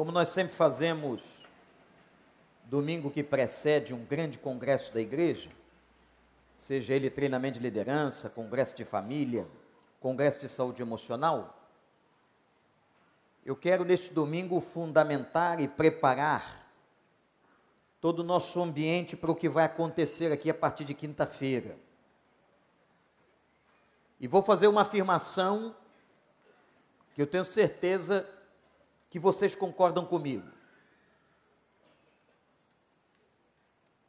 Como nós sempre fazemos, domingo que precede um grande congresso da igreja, seja ele treinamento de liderança, congresso de família, congresso de saúde emocional, eu quero neste domingo fundamentar e preparar todo o nosso ambiente para o que vai acontecer aqui a partir de quinta-feira. E vou fazer uma afirmação que eu tenho certeza que vocês concordam comigo.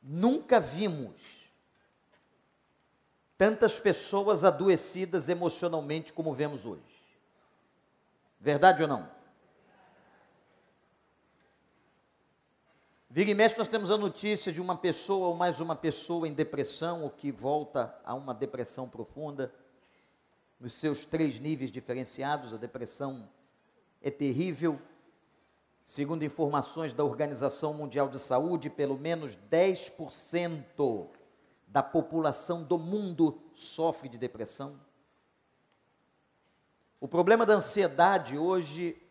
Nunca vimos tantas pessoas adoecidas emocionalmente como vemos hoje. Verdade ou não? Vira e mexe, nós temos a notícia de uma pessoa ou mais uma pessoa em depressão, ou que volta a uma depressão profunda, nos seus três níveis diferenciados. A depressão é terrível. Segundo informações da Organização Mundial de Saúde, pelo menos 10% da população do mundo sofre de depressão. O problema da ansiedade hoje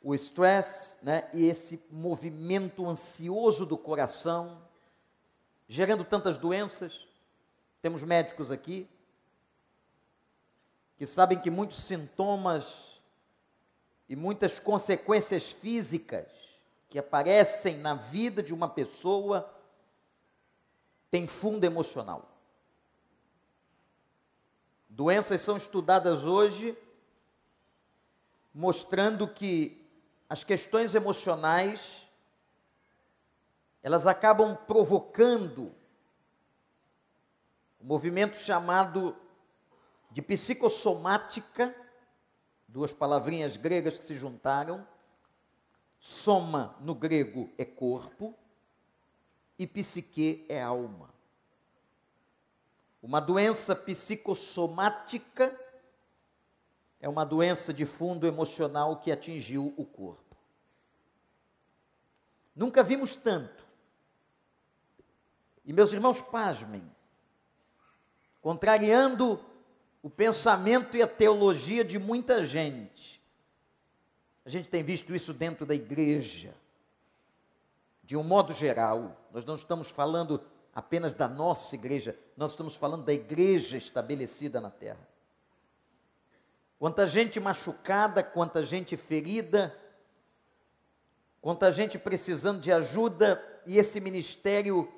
o estresse né, e esse movimento ansioso do coração, gerando tantas doenças. Temos médicos aqui que sabem que muitos sintomas e muitas consequências físicas que aparecem na vida de uma pessoa têm fundo emocional. Doenças são estudadas hoje mostrando que as questões emocionais elas acabam provocando um movimento chamado de psicossomática, duas palavrinhas gregas que se juntaram. Soma no grego é corpo e psique é alma. Uma doença psicossomática é uma doença de fundo emocional que atingiu o corpo. Nunca vimos tanto. E meus irmãos, pasmem, contrariando o pensamento e a teologia de muita gente. A gente tem visto isso dentro da igreja. De um modo geral, nós não estamos falando apenas da nossa igreja, nós estamos falando da igreja estabelecida na terra. Quanta gente machucada, quanta gente ferida, quanta gente precisando de ajuda, e esse ministério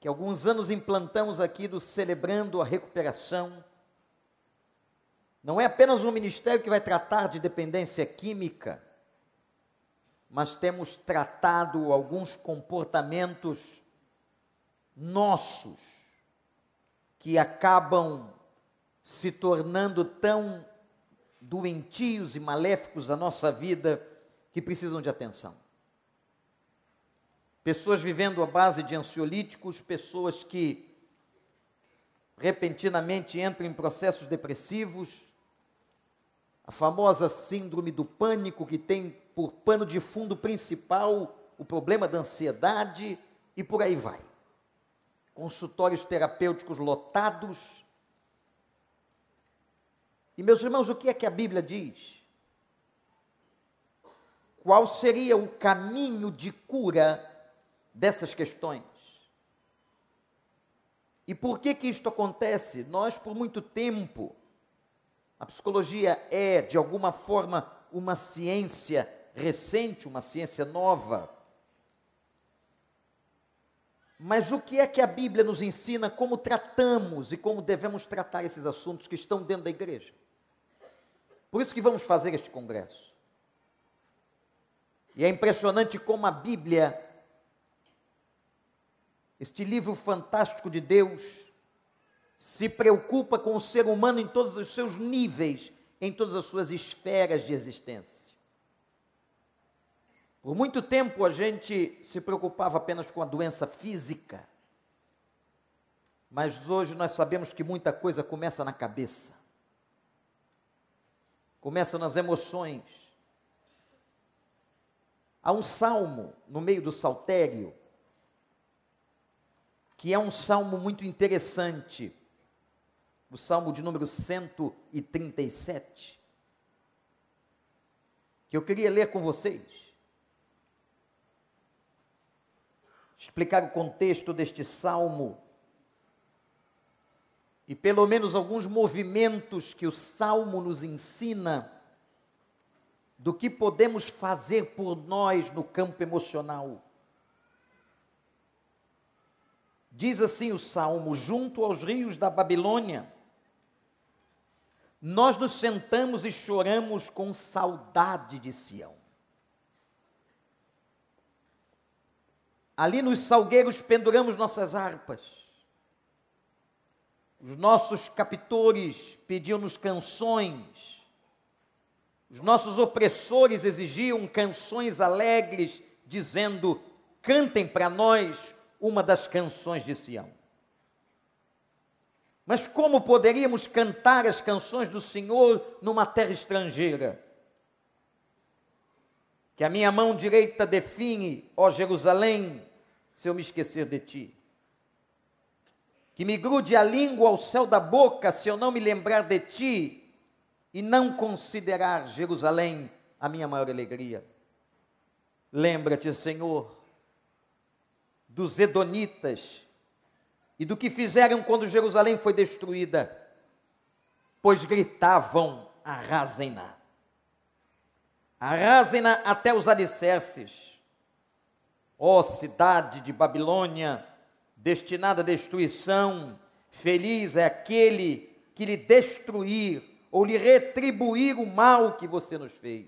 que alguns anos implantamos aqui do Celebrando a Recuperação, não é apenas um ministério que vai tratar de dependência química, mas temos tratado alguns comportamentos nossos que acabam se tornando tão doentios e maléficos da nossa vida que precisam de atenção. Pessoas vivendo à base de ansiolíticos, pessoas que repentinamente entram em processos depressivos, a famosa síndrome do pânico, que tem por pano de fundo principal o problema da ansiedade, e por aí vai. Consultórios terapêuticos lotados, e meus irmãos, o que é que a Bíblia diz? Qual seria o caminho de cura dessas questões? E por que que isto acontece? Nós, por muito tempo, a psicologia é, de alguma forma, uma ciência recente, uma ciência nova. Mas o que é que a Bíblia nos ensina como tratamos e como devemos tratar esses assuntos que estão dentro da igreja? Por isso que vamos fazer este congresso. E é impressionante como a Bíblia, este livro fantástico de Deus, se preocupa com o ser humano em todos os seus níveis, em todas as suas esferas de existência. Por muito tempo a gente se preocupava apenas com a doença física, mas hoje nós sabemos que muita coisa começa na cabeça começa nas emoções. Há um salmo no meio do saltério, que é um salmo muito interessante, o salmo de número 137. que eu queria ler com vocês. Explicar o contexto deste salmo e pelo menos alguns movimentos que o salmo nos ensina do que podemos fazer por nós no campo emocional. Diz assim o salmo: junto aos rios da Babilônia, nós nos sentamos e choramos com saudade de Sião. Ali nos salgueiros penduramos nossas harpas. Os nossos captores pediam-nos canções. Os nossos opressores exigiam canções alegres, dizendo: cantem para nós uma das canções de Sião. Mas como poderíamos cantar as canções do Senhor numa terra estrangeira? Que a minha mão direita define, ó Jerusalém, se eu me esquecer de ti. Que me grude a língua ao céu da boca se eu não me lembrar de ti e não considerar Jerusalém a minha maior alegria. Lembra-te, Senhor, dos Edonitas e do que fizeram quando Jerusalém foi destruída, pois gritavam: arrasem-na. Arrasem-na até os alicerces. Ó oh, cidade de Babilônia, destinada à destruição, feliz é aquele que lhe destruir ou lhe retribuir o mal que você nos fez.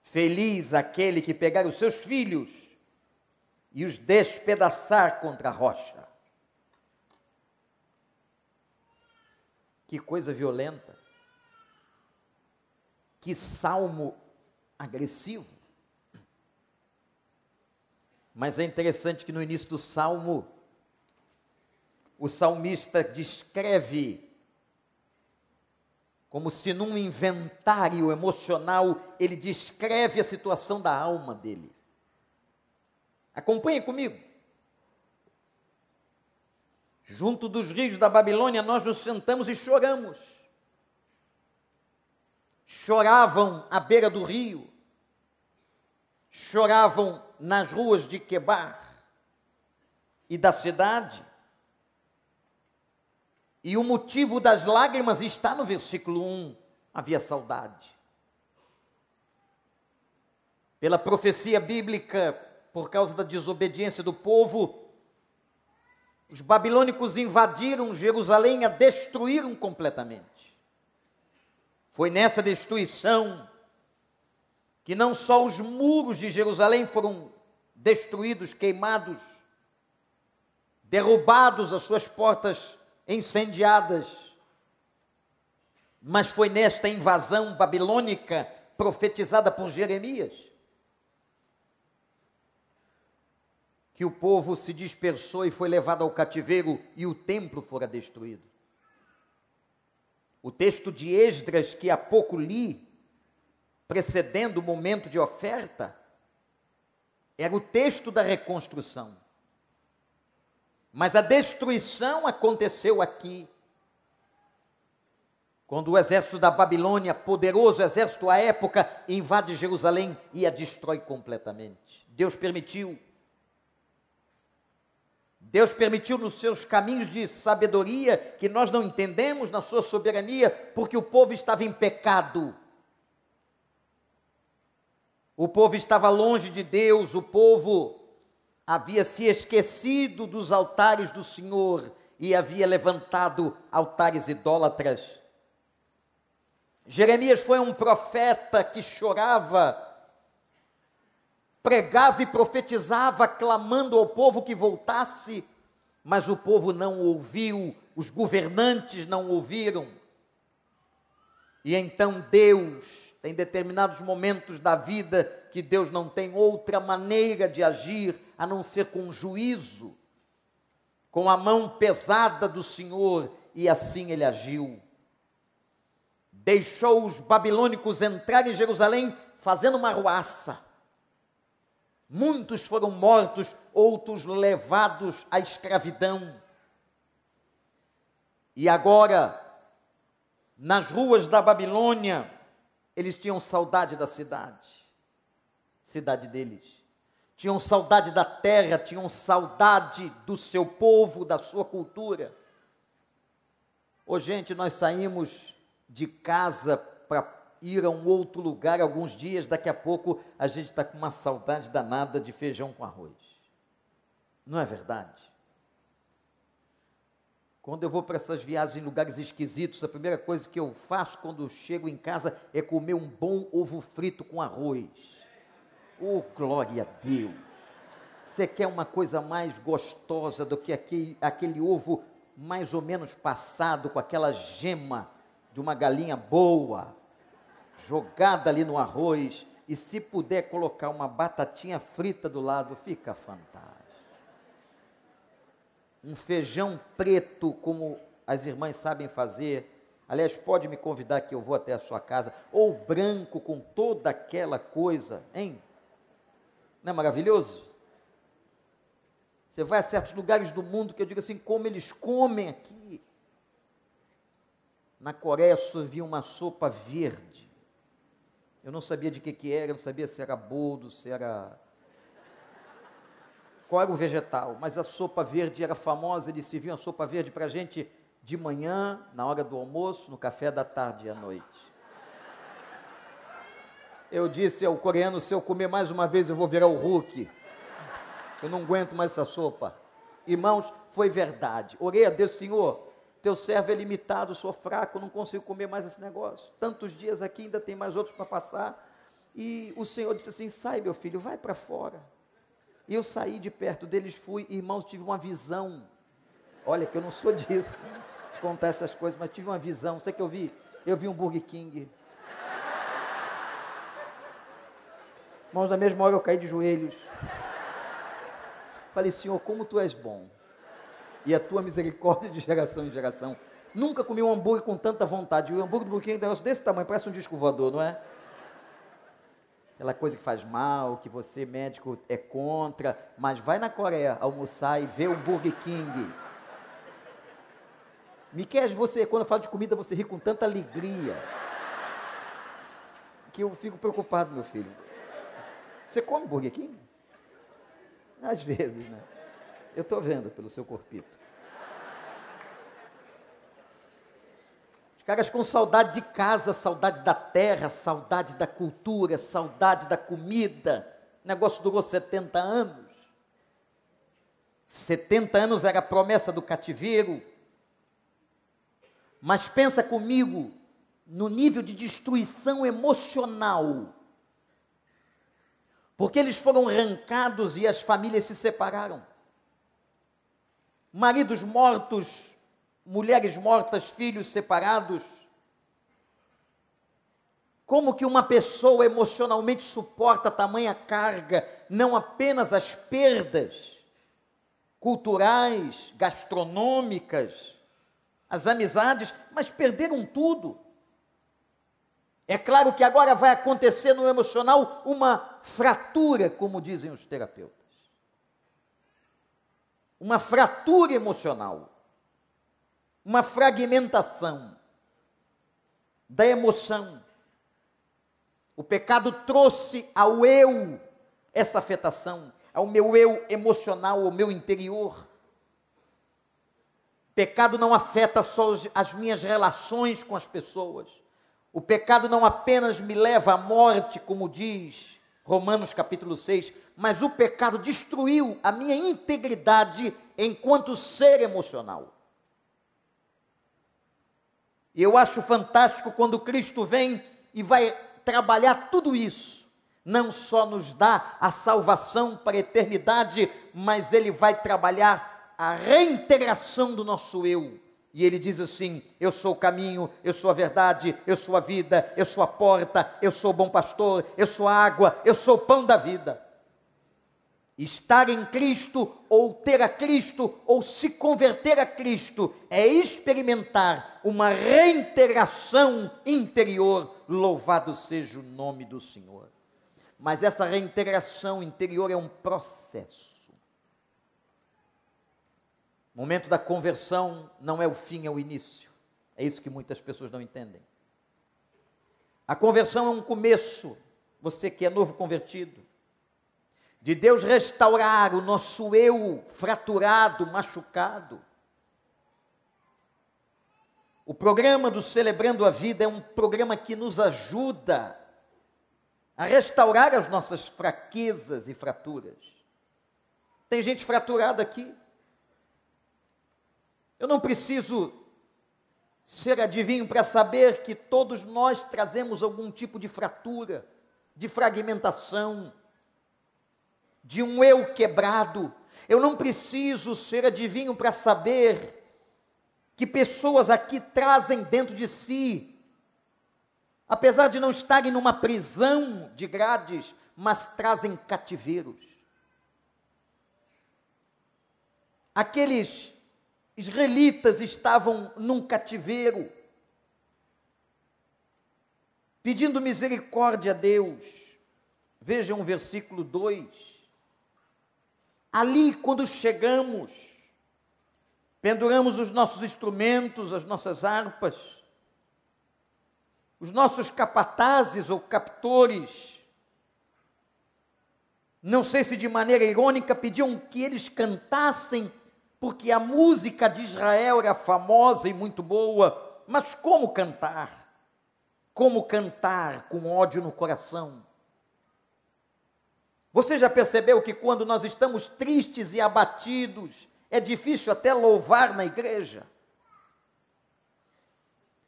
Feliz aquele que pegar os seus filhos e os despedaçar contra a rocha. Que coisa violenta. Que salmo agressivo. Mas é interessante que no início do salmo, o salmista descreve como se num inventário emocional ele descreve a situação da alma dele. Acompanhe comigo. Junto dos rios da Babilônia, nós nos sentamos e choramos. Choravam à beira do rio, choravam nas ruas de Quebar e da cidade. E o motivo das lágrimas está no versículo 1: havia saudade. Pela profecia bíblica, por causa da desobediência do povo, os babilônicos invadiram Jerusalém, a destruíram completamente. Foi nessa destruição que não só os muros de Jerusalém foram destruídos, queimados, derrubados, as suas portas incendiadas, mas foi nesta invasão babilônica profetizada por Jeremias que o povo se dispersou e foi levado ao cativeiro e o templo fora destruído. O texto de Esdras, que há pouco li, precedendo o momento de oferta, era o texto da reconstrução. Mas a destruição aconteceu aqui. Quando o exército da Babilônia, poderoso exército à época, invade Jerusalém e a destrói completamente. Deus permitiu Deus permitiu nos seus caminhos de sabedoria, que nós não entendemos, na sua soberania, porque o povo estava em pecado. O povo estava longe de Deus, o povo havia se esquecido dos altares do Senhor e havia levantado altares idólatras. Jeremias foi um profeta que chorava pregava e profetizava, clamando ao povo que voltasse, mas o povo não ouviu, os governantes não ouviram. E então Deus, tem determinados momentos da vida que Deus não tem outra maneira de agir a não ser com juízo, com a mão pesada do Senhor, e assim ele agiu. Deixou os babilônicos entrar em Jerusalém fazendo uma ruaça Muitos foram mortos, outros levados à escravidão. E agora, nas ruas da Babilônia, Eles tinham saudade da cidade, cidade deles. Tinham saudade da terra, tinham saudade do seu povo, da sua cultura. Ô, gente, nós saímos de casa para ir a um outro lugar alguns dias, daqui a pouco a gente está com uma saudade danada de feijão com arroz. Não é verdade? Quando eu vou para essas viagens em lugares esquisitos, a primeira coisa que eu faço quando chego em casa é comer um bom ovo frito com arroz. Oh, glória a Deus! Você quer uma coisa mais gostosa do que aquele, aquele ovo mais ou menos passado com aquela gema de uma galinha boa, jogada ali no arroz, e se puder colocar uma batatinha frita do lado, fica fantástico um feijão preto, como as irmãs sabem fazer. Aliás, pode me convidar que eu vou até a sua casa. Ou branco, com toda aquela coisa, hein? Não é maravilhoso? Você vai a certos lugares do mundo que eu digo assim, como eles comem aqui. Na Coreia só havia uma sopa verde. Eu não sabia de que, que era, não sabia se era boldo, se era qual era o vegetal, mas a sopa verde era famosa, eles serviam a sopa verde para a gente de manhã, na hora do almoço, no café da tarde e à noite. Eu disse ao coreano, se eu comer mais uma vez eu vou virar o Hulk. Eu não aguento mais essa sopa. Irmãos, foi verdade. Orei a Deus, Senhor, teu servo é limitado, sou fraco, não consigo comer mais esse negócio. Tantos dias aqui, ainda tem mais outros para passar. E o Senhor disse assim: sai, meu filho, vai para fora. E eu saí de perto deles, fui, irmãos, tive uma visão. Olha, que eu não sou disso, de contar essas coisas, mas tive uma visão. Sabe que eu vi? Eu vi um Burger King. Irmãos, na mesma hora eu caí de joelhos. Falei, Senhor, como tu és bom. E a tua misericórdia de geração em geração. Nunca comi um hambúrguer com tanta vontade. O hambúrguer do King é um negócio desse tamanho, parece um disco voador, não é? aquela coisa que faz mal, que você, médico, é contra, mas vai na Coreia almoçar e vê o Burger King. Miquel, você, quando eu falo de comida, você ri com tanta alegria. Que eu fico preocupado, meu filho. Você come Burger King? Às vezes, né? Eu estou vendo pelo seu corpito. caras com saudade de casa, saudade da terra, saudade da cultura, saudade da comida. O negócio durou 70 anos. 70 anos era a promessa do cativeiro. Mas pensa comigo no nível de destruição emocional. Porque eles foram arrancados e as famílias se separaram. Maridos mortos, mulheres mortas, filhos separados. Como que uma pessoa emocionalmente suporta tamanha carga, não apenas as perdas culturais, gastronômicas, as amizades, mas perderam tudo. É claro que agora vai acontecer no emocional uma fratura, como dizem os terapeutas. Uma fratura emocional uma fragmentação da emoção. O pecado trouxe ao eu essa afetação, ao meu eu emocional, ao meu interior. O pecado não afeta só as minhas relações com as pessoas. O pecado não apenas me leva à morte, como diz Romanos capítulo 6, mas o pecado destruiu a minha integridade enquanto ser emocional. E eu acho fantástico quando Cristo vem e vai trabalhar tudo isso. Não só nos dá a salvação para a eternidade, mas ele vai trabalhar a reintegração do nosso eu. E ele diz assim: Eu sou o caminho, eu sou a verdade, eu sou a vida, eu sou a porta, eu sou o bom pastor, eu sou a água, eu sou o pão da vida. Estar em Cristo, ou ter a Cristo, ou se converter a Cristo, é experimentar uma reintegração interior. Louvado seja o nome do Senhor. Mas essa reintegração interior é um processo. O momento da conversão não é o fim, é o início. É isso que muitas pessoas não entendem. A conversão é um começo, você que é novo convertido, de Deus restaurar o nosso eu fraturado, machucado. O programa do Celebrando a Vida é um programa que nos ajuda a restaurar as nossas fraquezas e fraturas. Tem gente fraturada aqui. Eu não preciso ser adivinho para saber que todos nós trazemos algum tipo de fratura, de fragmentação, de um eu quebrado. Eu não preciso ser adivinho para saber que pessoas aqui trazem dentro de si, apesar de não estarem numa prisão de grades, mas trazem cativeiros. Aqueles israelitas estavam num cativeiro, pedindo misericórdia a Deus. Vejam o versículo 2. Ali, quando chegamos, penduramos os nossos instrumentos, as nossas harpas, os nossos capatazes ou captores, não sei se de maneira irônica, pediam que eles cantassem porque a música de Israel era famosa e muito boa, mas como cantar? Como cantar com ódio no coração? Você já percebeu que quando nós estamos tristes e abatidos, é difícil até louvar na igreja?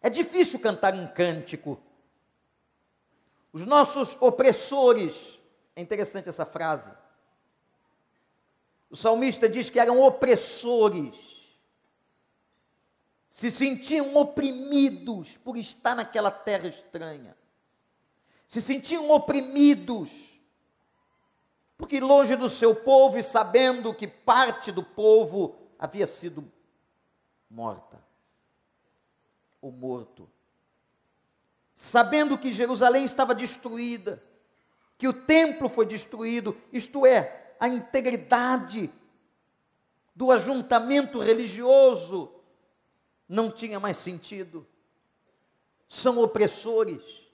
É difícil cantar um cântico. Os nossos opressores, é interessante essa frase, o salmista diz que eram opressores, se sentiam oprimidos por estar naquela terra estranha, se sentiam oprimidos, porque longe do seu povo e sabendo que parte do povo havia sido morta ou morto, sabendo que Jerusalém estava destruída, que o templo foi destruído, isto é, a integridade do ajuntamento religioso não tinha mais sentido. São opressores.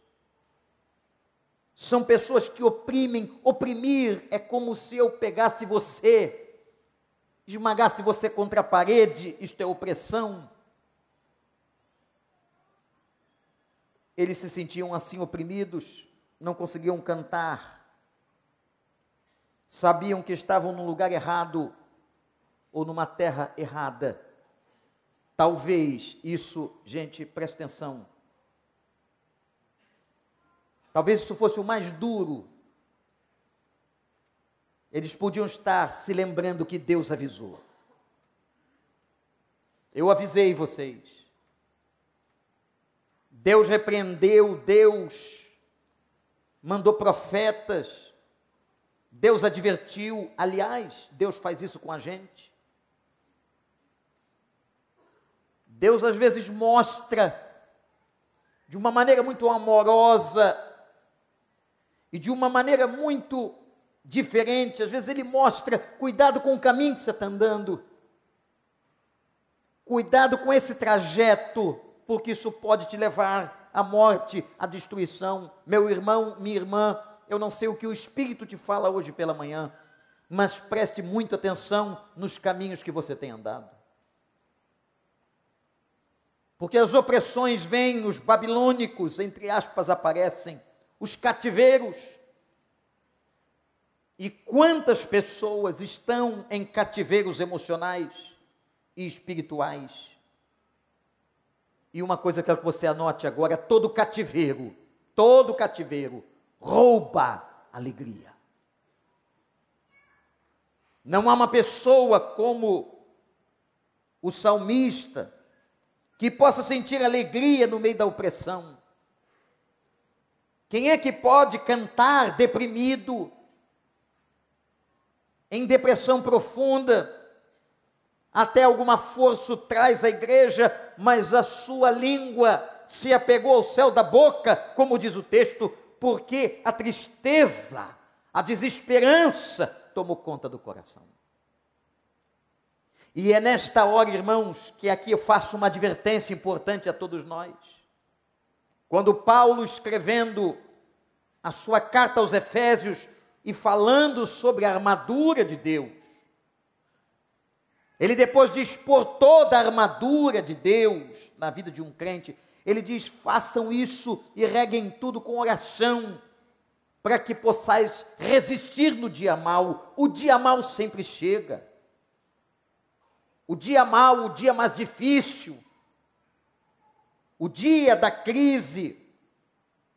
São pessoas que oprimem. Oprimir é como se eu pegasse você, esmagasse você contra a parede, isto é opressão. Eles se sentiam assim oprimidos, não conseguiam cantar sabiam que estavam num lugar errado ou numa terra errada. Talvez isso, gente, preste atenção. Talvez isso fosse o mais duro. Eles podiam estar se lembrando que Deus avisou. Eu avisei vocês. Deus repreendeu, Deus mandou profetas Deus advertiu, aliás, Deus faz isso com a gente. Deus às vezes mostra de uma maneira muito amorosa e de uma maneira muito diferente. Às vezes ele mostra, cuidado com o caminho que você está andando. Cuidado com esse trajeto, porque isso pode te levar à morte, à destruição. Meu irmão, minha irmã, eu não sei o que o Espírito te fala hoje pela manhã, mas preste muita atenção nos caminhos que você tem andado. Porque as opressões vêm, os babilônicos, entre aspas, aparecem, os cativeiros. E quantas pessoas estão em cativeiros emocionais e espirituais? E uma coisa que eu quero que você anote agora: todo cativeiro, todo cativeiro rouba alegria. Não há uma pessoa como o salmista que possa sentir alegria no meio da opressão. Quem é que pode cantar deprimido, em depressão profunda? Até alguma força traz à igreja, mas a sua língua se apegou ao céu da boca, como diz o texto, porque a tristeza, a desesperança tomou conta do coração. E é nesta hora, irmãos, que aqui eu faço uma advertência importante a todos nós. Quando Paulo, escrevendo a sua carta aos Efésios e falando sobre a armadura de Deus, ele, depois de expor toda a armadura de Deus na vida de um crente, ele diz: façam isso e reguem tudo com oração, para que possais resistir no dia mal. O dia mal sempre chega. O dia mal, o dia mais difícil, o dia da crise,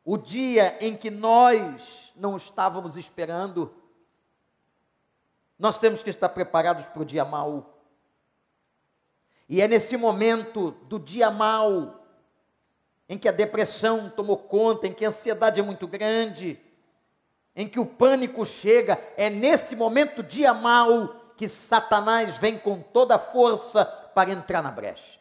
o dia em que nós não estávamos esperando. Nós temos que estar preparados para o dia mal. E é nesse momento do dia mal, em que a depressão tomou conta, em que a ansiedade é muito grande, em que o pânico chega, é nesse momento dia mal que Satanás vem com toda a força para entrar na brecha.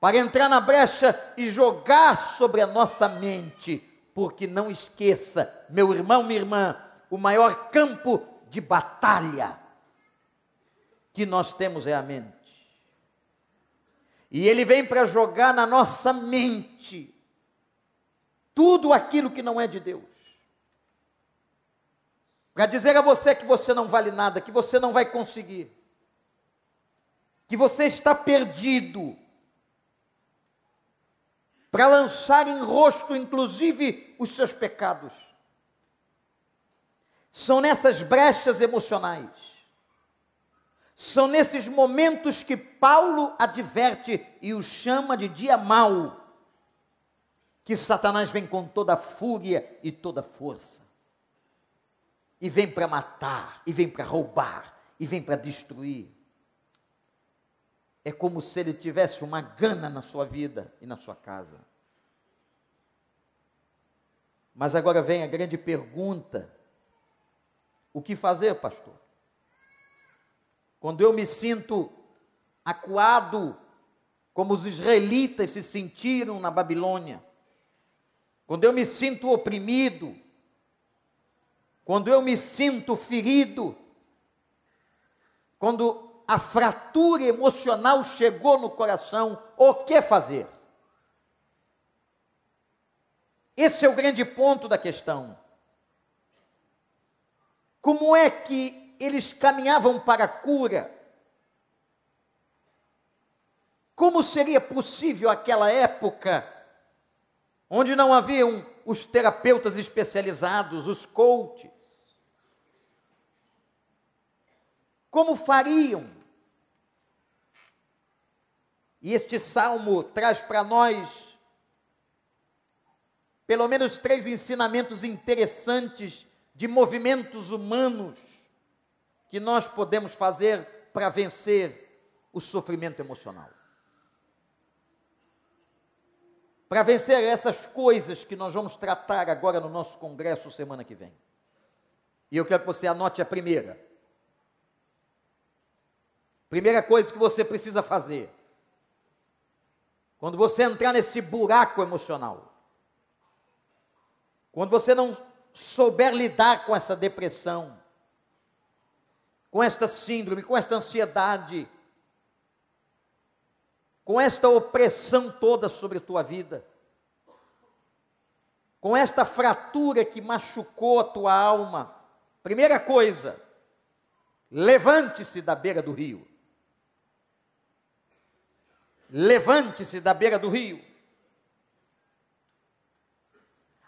Para entrar na brecha e jogar sobre a nossa mente, porque não esqueça, meu irmão, minha irmã, o maior campo de batalha que nós temos é a mente. E ele vem para jogar na nossa mente tudo aquilo que não é de Deus. Para dizer a você que você não vale nada, que você não vai conseguir, que você está perdido, para lançar em rosto, inclusive, os seus pecados. São nessas brechas emocionais são nesses momentos que Paulo adverte e o chama de dia mau, que Satanás vem com toda fúria e toda força. E vem para matar, e vem para roubar, e vem para destruir. É como se ele tivesse uma gana na sua vida e na sua casa. Mas agora vem a grande pergunta: o que fazer, pastor? Quando eu me sinto acuado, como os israelitas se sentiram na Babilônia, quando eu me sinto oprimido, quando eu me sinto ferido, quando a fratura emocional chegou no coração, o que fazer? Esse é o grande ponto da questão. Como é que eles caminhavam para a cura. Como seria possível aquela época, onde não haviam os terapeutas especializados, os coaches? Como fariam? E este salmo traz para nós pelo menos três ensinamentos interessantes de movimentos humanos que nós podemos fazer para vencer o sofrimento emocional. Para vencer essas coisas que nós vamos tratar agora no nosso congresso semana que vem. E eu quero que você anote a primeira. Primeira coisa que você precisa fazer. Quando você entrar nesse buraco emocional, quando você não souber lidar com essa depressão, com esta síndrome, com esta ansiedade, com esta opressão toda sobre a tua vida, com esta fratura que machucou a tua alma. Primeira coisa, levante-se da beira do rio. Levante-se da beira do rio.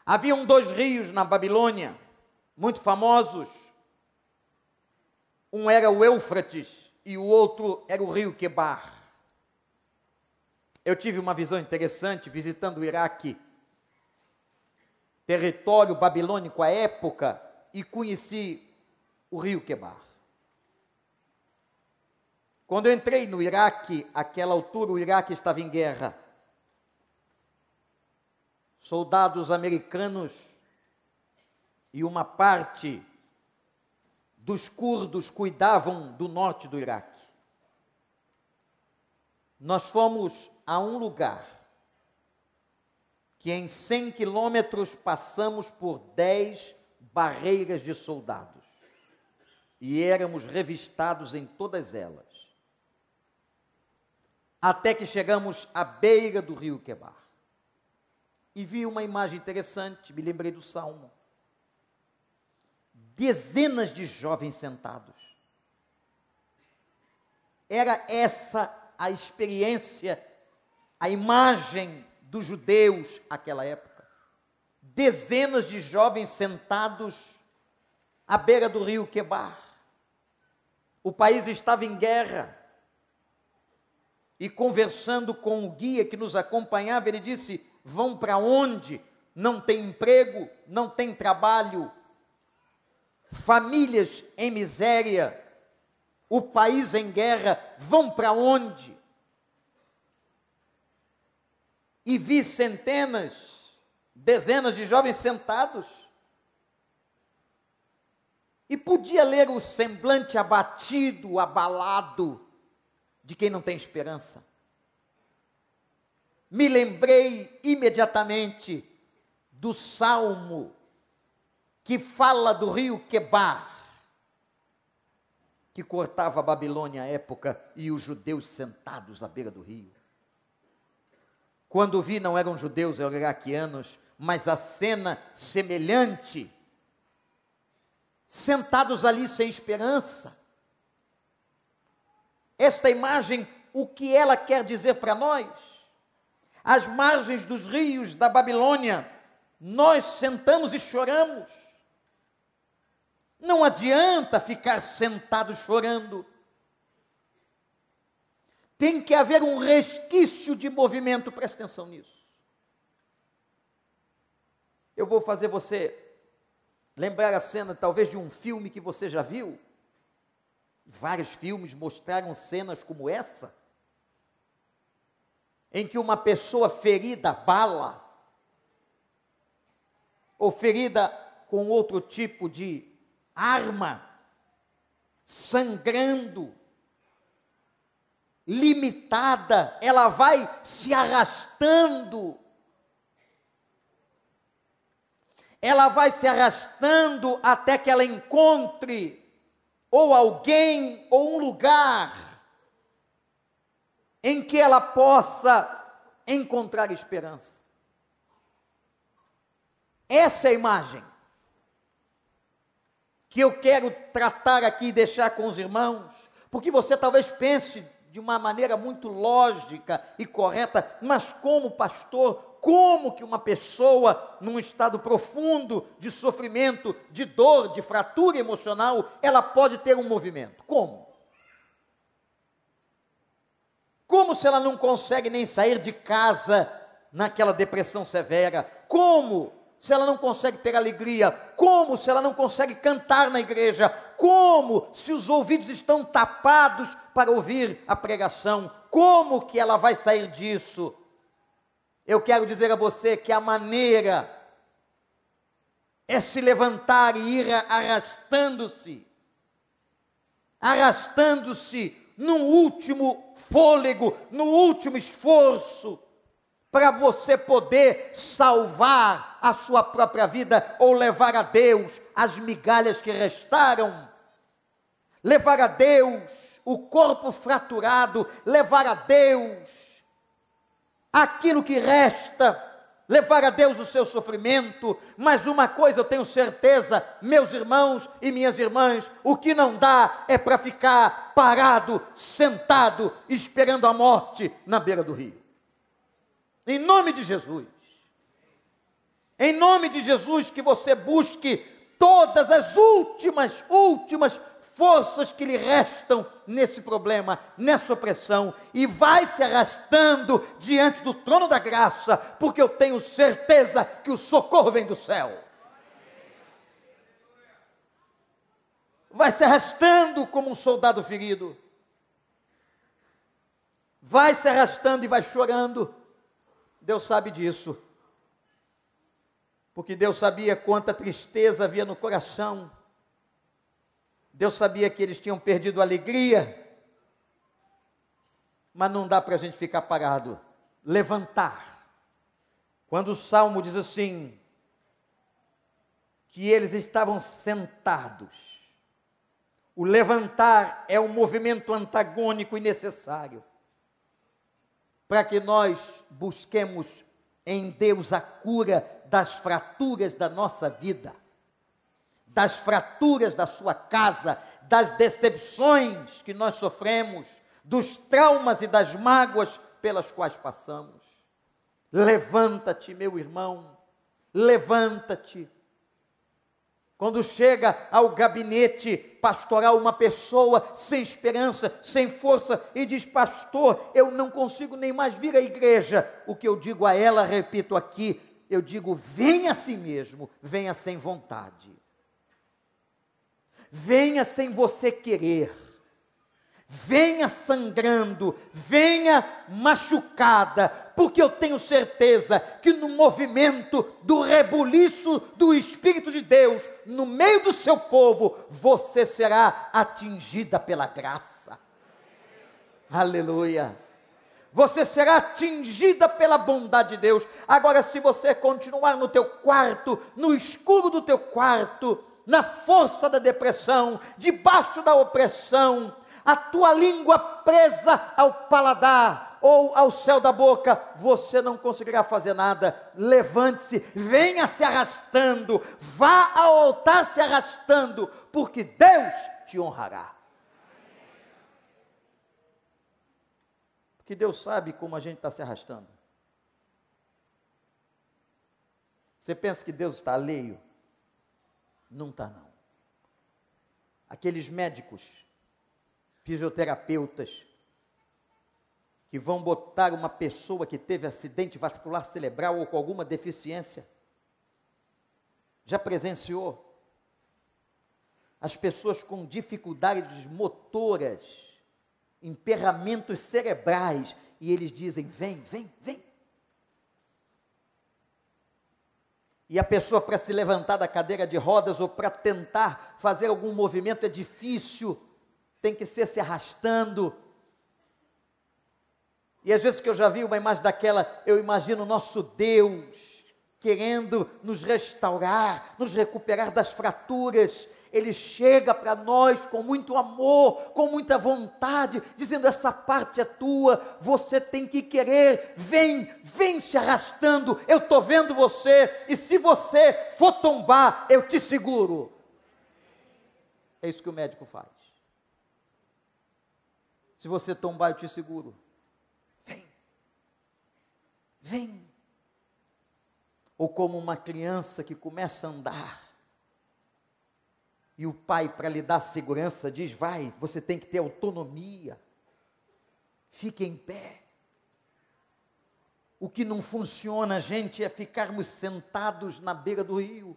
Haviam dois rios na Babilônia, muito famosos um era o Eufrates e o outro era o rio Quebar. Eu tive uma visão interessante visitando o Iraque, território babilônico à época, e conheci o rio Quebar. Quando eu entrei no Iraque, àquela altura o Iraque estava em guerra. Soldados americanos e uma parte dos curdos cuidavam do norte do Iraque. Nós fomos a um lugar que em 100 quilômetros passamos por 10 barreiras de soldados e éramos revistados em todas elas. até que chegamos à beira do rio Quebar. E vi uma imagem interessante, me lembrei do Salmo. Dezenas de jovens sentados. Era essa a experiência, a imagem dos judeus naquela época. Dezenas de jovens sentados à beira do rio Quebar. O país estava em guerra e conversando com o guia que nos acompanhava, ele disse: Vão para onde? Não tem emprego, não tem trabalho, famílias em miséria, o país em guerra, vão para onde? E vi centenas, dezenas de jovens sentados, e podia ler o semblante abatido, abalado, de quem não tem esperança. Me lembrei imediatamente do salmo que fala do rio Quebar, que cortava a Babilônia à época e os judeus sentados à beira do rio. Quando vi, não eram judeus, eram iraquianos, mas a cena semelhante, sentados ali sem esperança, esta imagem, o que ela quer dizer para nós? Às margens dos rios da Babilônia, nós sentamos e choramos. Não adianta ficar sentado chorando. Tem que haver um resquício de movimento, preste atenção nisso. Eu vou fazer você lembrar a cena, talvez, de um filme que você já viu. Vários filmes mostraram cenas como essa, em que uma pessoa ferida bala, ou ferida com outro tipo de arma, sangrando, limitada, ela vai se arrastando. Ela vai se arrastando até que ela encontre ou alguém, ou um lugar em que ela possa encontrar esperança. Essa é a imagem que eu quero tratar aqui e deixar com os irmãos, porque você talvez pense de uma maneira muito lógica e correta, mas como pastor, como que uma pessoa num estado profundo de sofrimento, de dor, de fratura emocional, ela pode ter um movimento? Como? Como se ela não consegue nem sair de casa naquela depressão severa? Como se ela não consegue ter alegria? Como se ela não consegue cantar na igreja? Como se os ouvidos estão tapados para ouvir a pregação? Como que ela vai sair disso? Eu quero dizer a você que a maneira é se levantar e ir arrastando-se, arrastando-se no último fôlego, no último esforço, para você poder salvar a sua própria vida ou levar a Deus as migalhas que restaram, levar a Deus o corpo fraturado, levar a Deus aquilo que resta, levar a Deus o seu sofrimento, mas uma coisa eu tenho certeza, meus irmãos e minhas irmãs, o que não dá é para ficar parado, sentado, esperando a morte na beira do rio. Em nome de Jesus. Em nome de Jesus, que você busque todas as últimas, últimas forças que lhe restam nesse problema, nessa opressão, e vai se arrastando diante do trono da graça, porque eu tenho certeza que o socorro vem do céu. Vai se arrastando como um soldado ferido, vai se arrastando e vai chorando. Deus sabe disso, porque Deus sabia quanta tristeza havia no coração Deus sabia que eles tinham perdido a alegria, mas não dá para a gente ficar parado. Levantar. Quando o salmo diz assim, que eles estavam sentados. O levantar é um movimento antagônico e necessário. Para que nós busquemos em Deus a cura das fraturas da nossa vida, das fraturas da sua casa, das decepções que nós sofremos, dos traumas e das mágoas pelas quais passamos. Levanta-te, meu irmão, levanta-te. Quando chega ao gabinete pastoral uma pessoa sem esperança, sem força, e diz: Pastor, eu não consigo nem mais vir à igreja. O que eu digo a ela, repito aqui, eu digo: venha a si mesmo, venha sem vontade. Venha sem você querer venha sangrando, venha machucada, porque eu tenho certeza que no movimento do rebuliço do Espírito de Deus, no meio do seu povo, você será atingida pela graça. Aleluia. Você será atingida pela bondade de Deus. Agora, se você continuar no teu quarto, no escuro do teu quarto, na força da depressão, debaixo da opressão, a tua língua presa ao paladar ou ao céu da boca, você não conseguirá fazer nada. Levante-se, venha se arrastando, vá ao altar se arrastando, porque Deus te honrará. Porque Deus sabe como a gente está se arrastando. Você pensa que Deus está alheio? Não está, não. Aqueles médicos fisioterapeutas que vão botar uma pessoa que teve acidente vascular cerebral ou com alguma deficiência. Já presenciou? As pessoas com dificuldades motoras, emperramentos cerebrais, e eles dizem: vem, vem, vem. E a pessoa, para se levantar da cadeira de rodas ou para tentar fazer algum movimento, é difícil tem que ser se arrastando. E às vezes que eu já vi uma imagem daquela, eu imagino o nosso Deus querendo nos restaurar, nos recuperar das fraturas. Ele chega para nós com muito amor, com muita vontade, dizendo: essa parte é tua, você tem que querer, vem, vem se arrastando, eu estou vendo você, e se você for tombar, eu te seguro. É isso que o médico faz. Se você tombar, eu te seguro. Vem. Vem. Ou como uma criança que começa a andar. E o pai, para lhe dar segurança, diz: vai, você tem que ter autonomia. Fique em pé. O que não funciona, gente, é ficarmos sentados na beira do rio.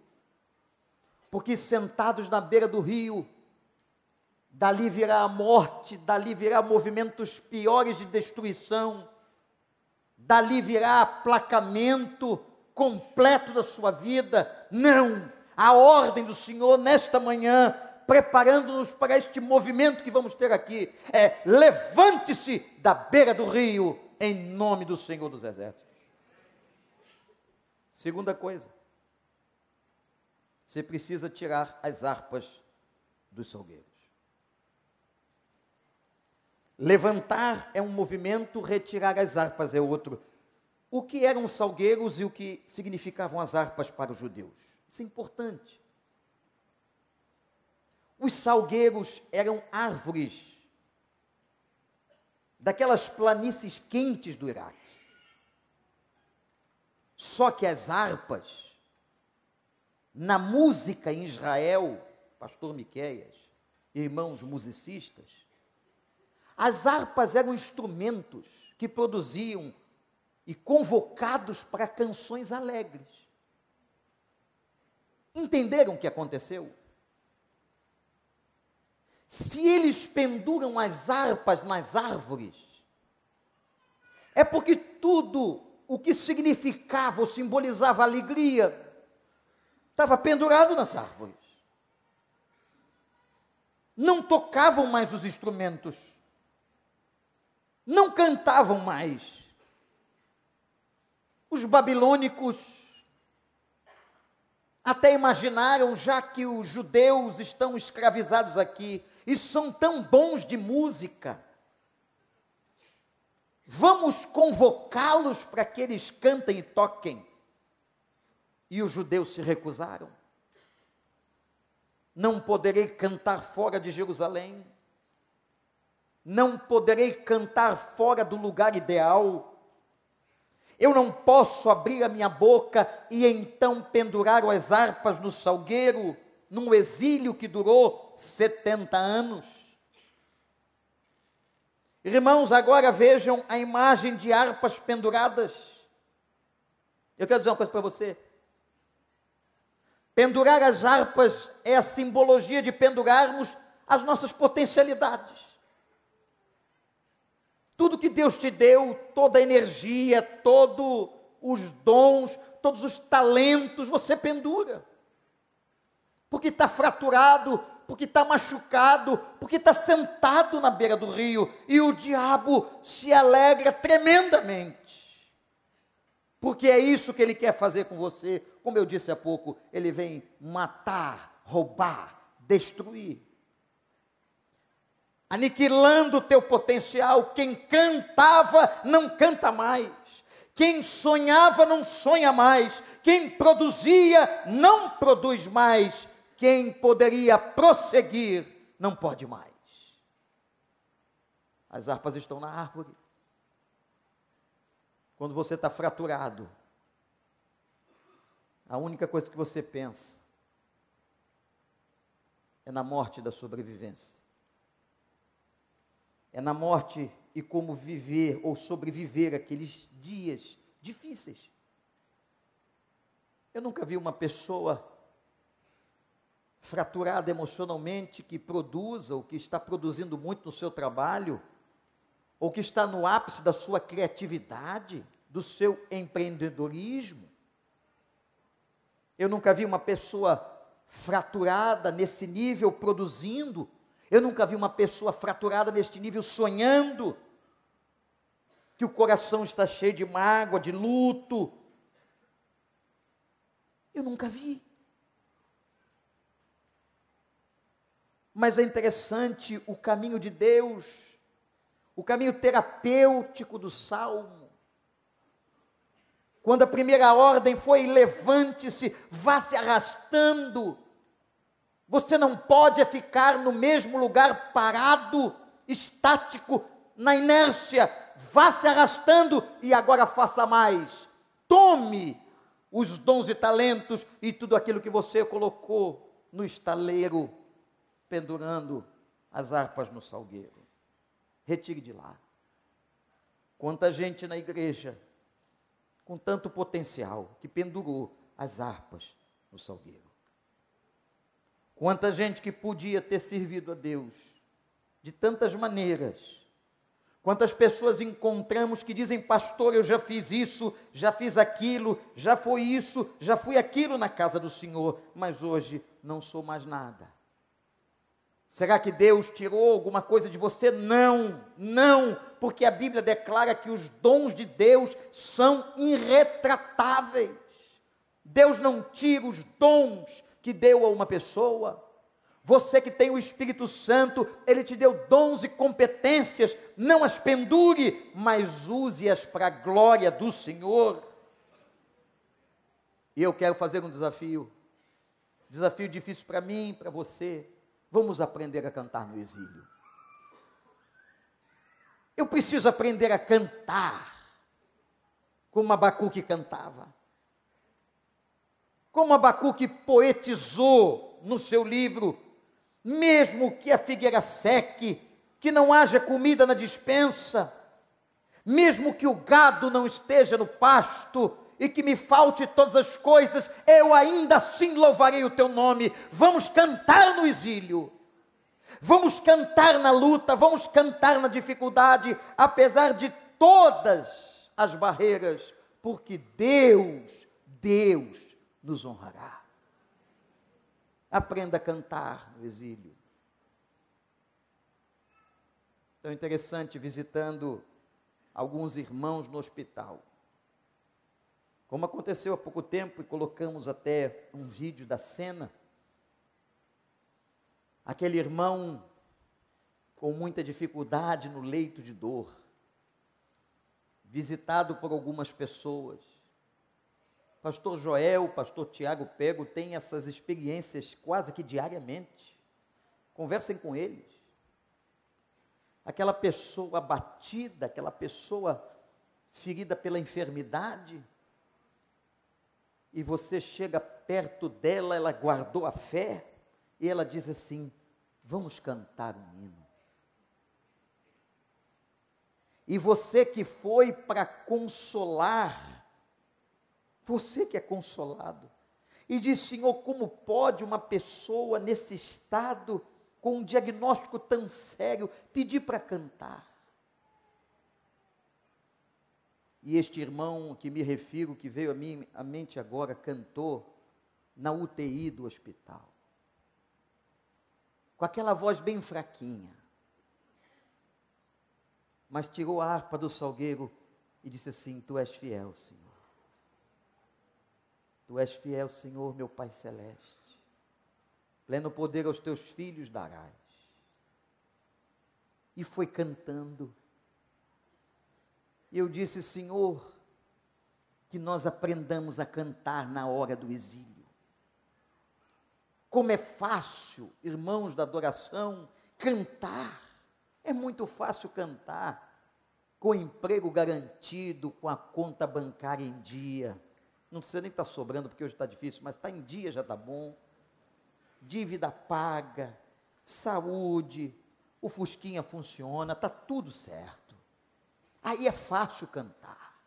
Porque sentados na beira do rio, dali virá a morte, dali virá movimentos piores de destruição, dali virá aplacamento completo da sua vida. Não! A ordem do Senhor nesta manhã, preparando-nos para este movimento que vamos ter aqui, é: levante-se da beira do rio, em nome do Senhor dos Exércitos. Segunda coisa, você precisa tirar as harpas dos salgueiros. Levantar é um movimento, retirar as harpas é outro. O que eram os salgueiros e o que significavam as harpas para os judeus? Isso é importante. Os salgueiros eram árvores daquelas planícies quentes do Iraque. Só que as harpas, na música em Israel, pastor Miqueias, irmãos musicistas, as harpas eram instrumentos que produziam e convocados para canções alegres. Entenderam o que aconteceu? Se eles penduram as harpas nas árvores, é porque tudo o que significava ou simbolizava alegria estava pendurado nas árvores. Não tocavam mais os instrumentos não cantavam mais. Os babilônicos até imaginaram, já que os judeus estão escravizados aqui e são tão bons de música, Vamos convocá-los para que eles cantem e toquem. E os judeus se recusaram. Não poderei cantar fora de Jerusalém. Não poderei cantar fora do lugar ideal. Eu não posso abrir a minha boca e então pendurar as harpas no salgueiro, num exílio que durou 70 anos. Irmãos, agora vejam a imagem de harpas penduradas. Eu quero dizer uma coisa para você. Pendurar as harpas é a simbologia de pendurarmos as nossas potencialidades. Tudo que Deus te deu, toda a energia, todos os dons, todos os talentos, você pendura. Porque está fraturado, porque está machucado, porque está sentado na beira do rio, e o diabo se alegra tremendamente. Porque é isso que ele quer fazer com você. Como eu disse há pouco, ele vem matar, roubar, destruir. Aniquilando o teu potencial, quem cantava não canta mais. Quem sonhava não sonha mais, quem produzia não produz mais, quem poderia prosseguir não pode mais. As harpas estão na árvore. Quando você está fraturado, a única coisa que você pensa é na morte da sobrevivência. É na morte e como viver ou sobreviver aqueles dias difíceis. Eu nunca vi uma pessoa fraturada emocionalmente, que produza ou que está produzindo muito no seu trabalho, ou que está no ápice da sua criatividade, do seu empreendedorismo. Eu nunca vi uma pessoa fraturada nesse nível produzindo, eu nunca vi uma pessoa fraturada neste nível sonhando, que o coração está cheio de mágoa, de luto. Eu nunca vi. Mas é interessante o caminho de Deus, o caminho terapêutico do salmo. Quando a primeira ordem foi levante-se, vá se arrastando. Você não pode ficar no mesmo lugar parado, estático, na inércia. Vá se arrastando e agora faça mais. Tome os dons e talentos e tudo aquilo que você colocou no estaleiro pendurando as harpas no salgueiro. Retire de lá. Quanta gente na igreja com tanto potencial que pendurou as harpas no salgueiro. Quanta gente que podia ter servido a Deus de tantas maneiras. Quantas pessoas encontramos que dizem, pastor, eu já fiz isso, já fiz aquilo, já foi isso, já fui aquilo na casa do Senhor, mas hoje não sou mais nada. Será que Deus tirou alguma coisa de você? Não, não, porque a Bíblia declara que os dons de Deus são irretratáveis. Deus não tira os dons que deu a uma pessoa. Você que tem o Espírito Santo, ele te deu dons e competências, não as pendure, mas use-as para a glória do Senhor. E eu quero fazer um desafio, desafio difícil para mim, para você Vamos aprender a cantar no exílio. Eu preciso aprender a cantar como Abacuque cantava. Como Abacuque poetizou no seu livro, mesmo que a figueira seque, que não haja comida na dispensa, mesmo que o gado não esteja no pasto, e que me falte todas as coisas, eu ainda assim louvarei o teu nome. Vamos cantar no exílio. Vamos cantar na luta, vamos cantar na dificuldade, apesar de todas as barreiras, porque Deus, Deus nos honrará. Aprenda a cantar no exílio. Tão interessante visitando alguns irmãos no hospital. Como aconteceu há pouco tempo e colocamos até um vídeo da cena, aquele irmão com muita dificuldade no leito de dor, visitado por algumas pessoas. Pastor Joel, pastor Tiago Pego têm essas experiências quase que diariamente. Conversem com eles. Aquela pessoa abatida, aquela pessoa ferida pela enfermidade, e você chega perto dela, ela guardou a fé, e ela diz assim: Vamos cantar um hino. E você que foi para consolar, você que é consolado, e diz: Senhor, como pode uma pessoa nesse estado, com um diagnóstico tão sério, pedir para cantar? E este irmão que me refiro, que veio a mim à mente agora, cantou na UTI do hospital. Com aquela voz bem fraquinha. Mas tirou a harpa do salgueiro e disse assim: Tu és fiel, Senhor. Tu és fiel, Senhor, meu Pai celeste. Pleno poder aos teus filhos darás. E foi cantando e eu disse, Senhor, que nós aprendamos a cantar na hora do exílio. Como é fácil, irmãos da adoração, cantar. É muito fácil cantar com emprego garantido, com a conta bancária em dia. Não precisa nem estar tá sobrando, porque hoje está difícil, mas está em dia já está bom. Dívida paga, saúde, o Fusquinha funciona, está tudo certo. Aí é fácil cantar.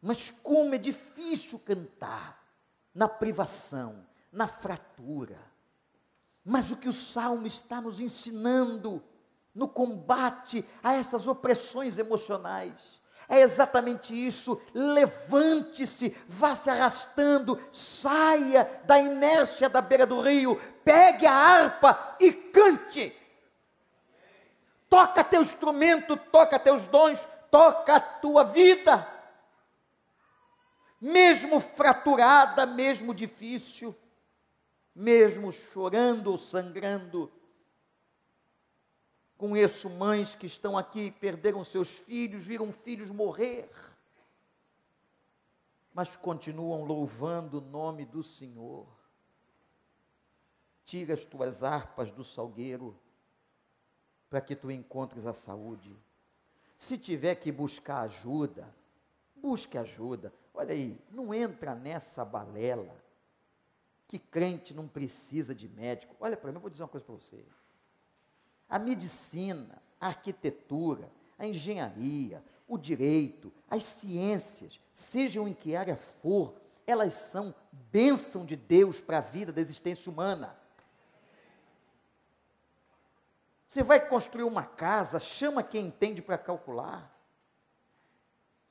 Mas como é difícil cantar na privação, na fratura. Mas o que o salmo está nos ensinando no combate a essas opressões emocionais é exatamente isso. Levante-se, vá se arrastando, saia da inércia da beira do rio, pegue a harpa e cante toca teu instrumento, toca teus dons, toca a tua vida. Mesmo fraturada, mesmo difícil, mesmo chorando ou sangrando. Conheço mães que estão aqui, perderam seus filhos, viram filhos morrer, mas continuam louvando o nome do Senhor. Tira as tuas harpas do salgueiro para que tu encontres a saúde. Se tiver que buscar ajuda, busque ajuda. Olha aí, não entra nessa balela que crente não precisa de médico. Olha para mim, eu vou dizer uma coisa para você. A medicina, a arquitetura, a engenharia, o direito, as ciências, sejam em que área for, elas são bênção de Deus para a vida da existência humana. Você vai construir uma casa, chama quem entende para calcular.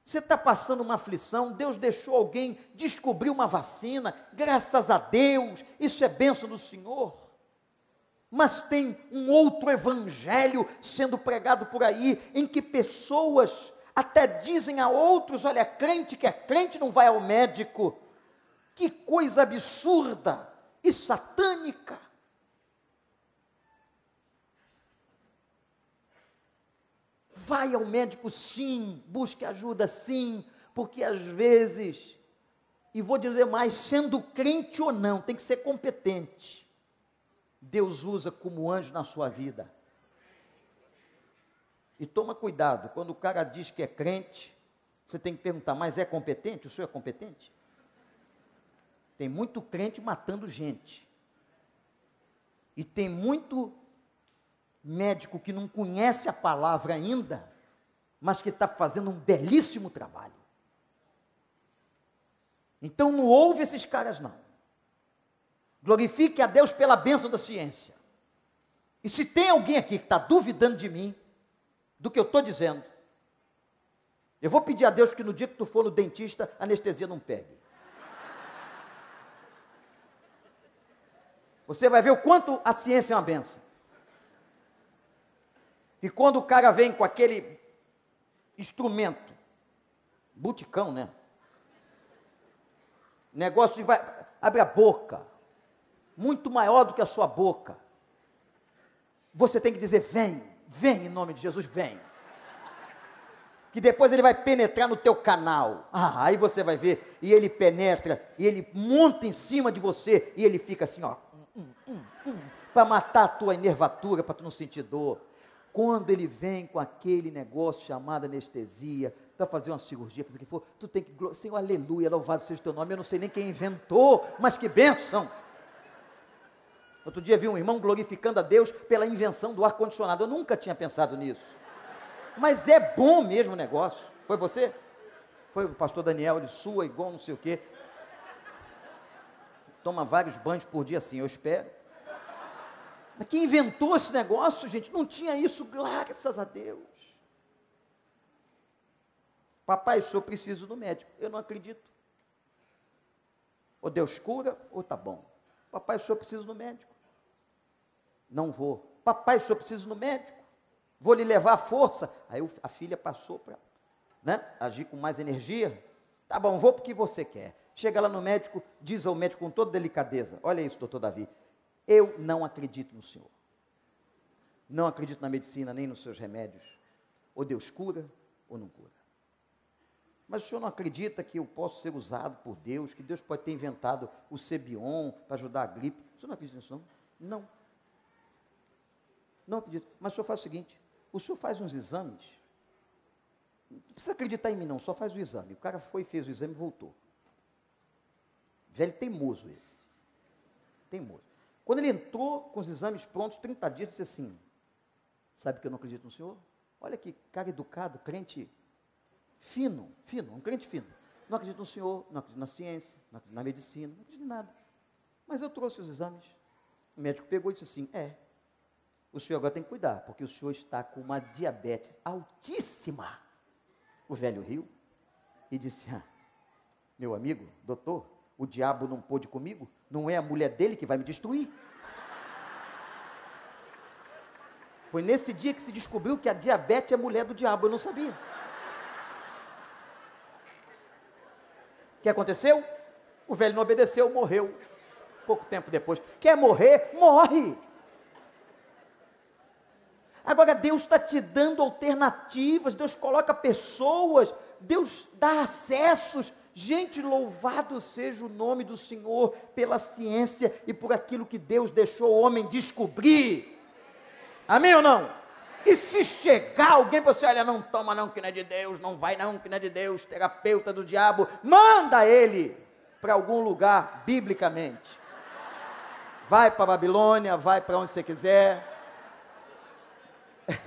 Você está passando uma aflição, Deus deixou alguém descobrir uma vacina, graças a Deus, isso é bênção do Senhor. Mas tem um outro evangelho sendo pregado por aí, em que pessoas até dizem a outros: olha, crente que é crente não vai ao médico. Que coisa absurda e satânica. Vai ao médico sim, busque ajuda sim, porque às vezes, e vou dizer mais, sendo crente ou não, tem que ser competente. Deus usa como anjo na sua vida. E toma cuidado, quando o cara diz que é crente, você tem que perguntar, mas é competente? O senhor é competente? Tem muito crente matando gente. E tem muito médico que não conhece a palavra ainda, mas que está fazendo um belíssimo trabalho. Então não ouve esses caras, não. Glorifique a Deus pela bênção da ciência. E se tem alguém aqui que está duvidando de mim, do que eu estou dizendo, eu vou pedir a Deus que no dia que tu for no dentista, anestesia não pegue. Você vai ver o quanto a ciência é uma benção. E quando o cara vem com aquele instrumento, buticão, né? Negócio de vai, abre a boca, muito maior do que a sua boca. Você tem que dizer: vem, vem em nome de Jesus, vem. que depois ele vai penetrar no teu canal. Ah, aí você vai ver, e ele penetra, e ele monta em cima de você, e ele fica assim, ó, hum, hum, hum, para matar a tua enervatura, para tu não sentir dor. Quando ele vem com aquele negócio chamado anestesia, para fazer uma cirurgia, fazer o que for, tu tem que, Senhor, aleluia, louvado seja o teu nome, eu não sei nem quem inventou, mas que bênção. Outro dia vi um irmão glorificando a Deus pela invenção do ar-condicionado, eu nunca tinha pensado nisso. Mas é bom mesmo o negócio. Foi você? Foi o pastor Daniel, de sua, igual não sei o quê. Toma vários banhos por dia assim, eu espero. Mas quem inventou esse negócio, gente, não tinha isso, graças a Deus. Papai, o senhor precisa do médico. Eu não acredito. Ou Deus cura, ou tá bom. Papai, o senhor precisa do médico. Não vou. Papai, o senhor precisa do médico vou lhe levar a força. Aí a filha passou para né, agir com mais energia. Tá bom, vou porque você quer. Chega lá no médico, diz ao médico com toda delicadeza: Olha isso, doutor Davi, eu não acredito no senhor. Não acredito na medicina nem nos seus remédios. Ou Deus cura ou não cura. Mas o senhor não acredita que eu posso ser usado por Deus, que Deus pode ter inventado o Cebion para ajudar a gripe? O senhor não acredita nisso, não? Não. Não acredito. Mas o senhor faz o seguinte: o senhor faz uns exames. Não precisa acreditar em mim, não, só faz o exame. O cara foi, fez o exame e voltou. Velho teimoso esse. Teimoso. Quando ele entrou com os exames prontos, 30 dias, disse assim: Sabe que eu não acredito no senhor? Olha que cara educado, crente fino, fino, um crente fino. Não acredito no senhor, não acredito na ciência, não acredito na medicina, não acredito em nada. Mas eu trouxe os exames. O médico pegou e disse assim: É, o senhor agora tem que cuidar, porque o senhor está com uma diabetes altíssima. O velho riu e disse: ah, Meu amigo, doutor, o diabo não pôde comigo, não é a mulher dele que vai me destruir. Foi nesse dia que se descobriu que a diabetes é mulher do diabo, eu não sabia. O que aconteceu? O velho não obedeceu, morreu. Pouco tempo depois. Quer morrer? Morre. Agora, Deus está te dando alternativas, Deus coloca pessoas, Deus dá acessos. Gente, louvado seja o nome do Senhor pela ciência e por aquilo que Deus deixou o homem descobrir. Amém ou não? E se chegar alguém para você, olha, não toma não que não é de Deus, não vai não que não é de Deus, terapeuta do diabo, manda ele para algum lugar biblicamente. Vai para Babilônia, vai para onde você quiser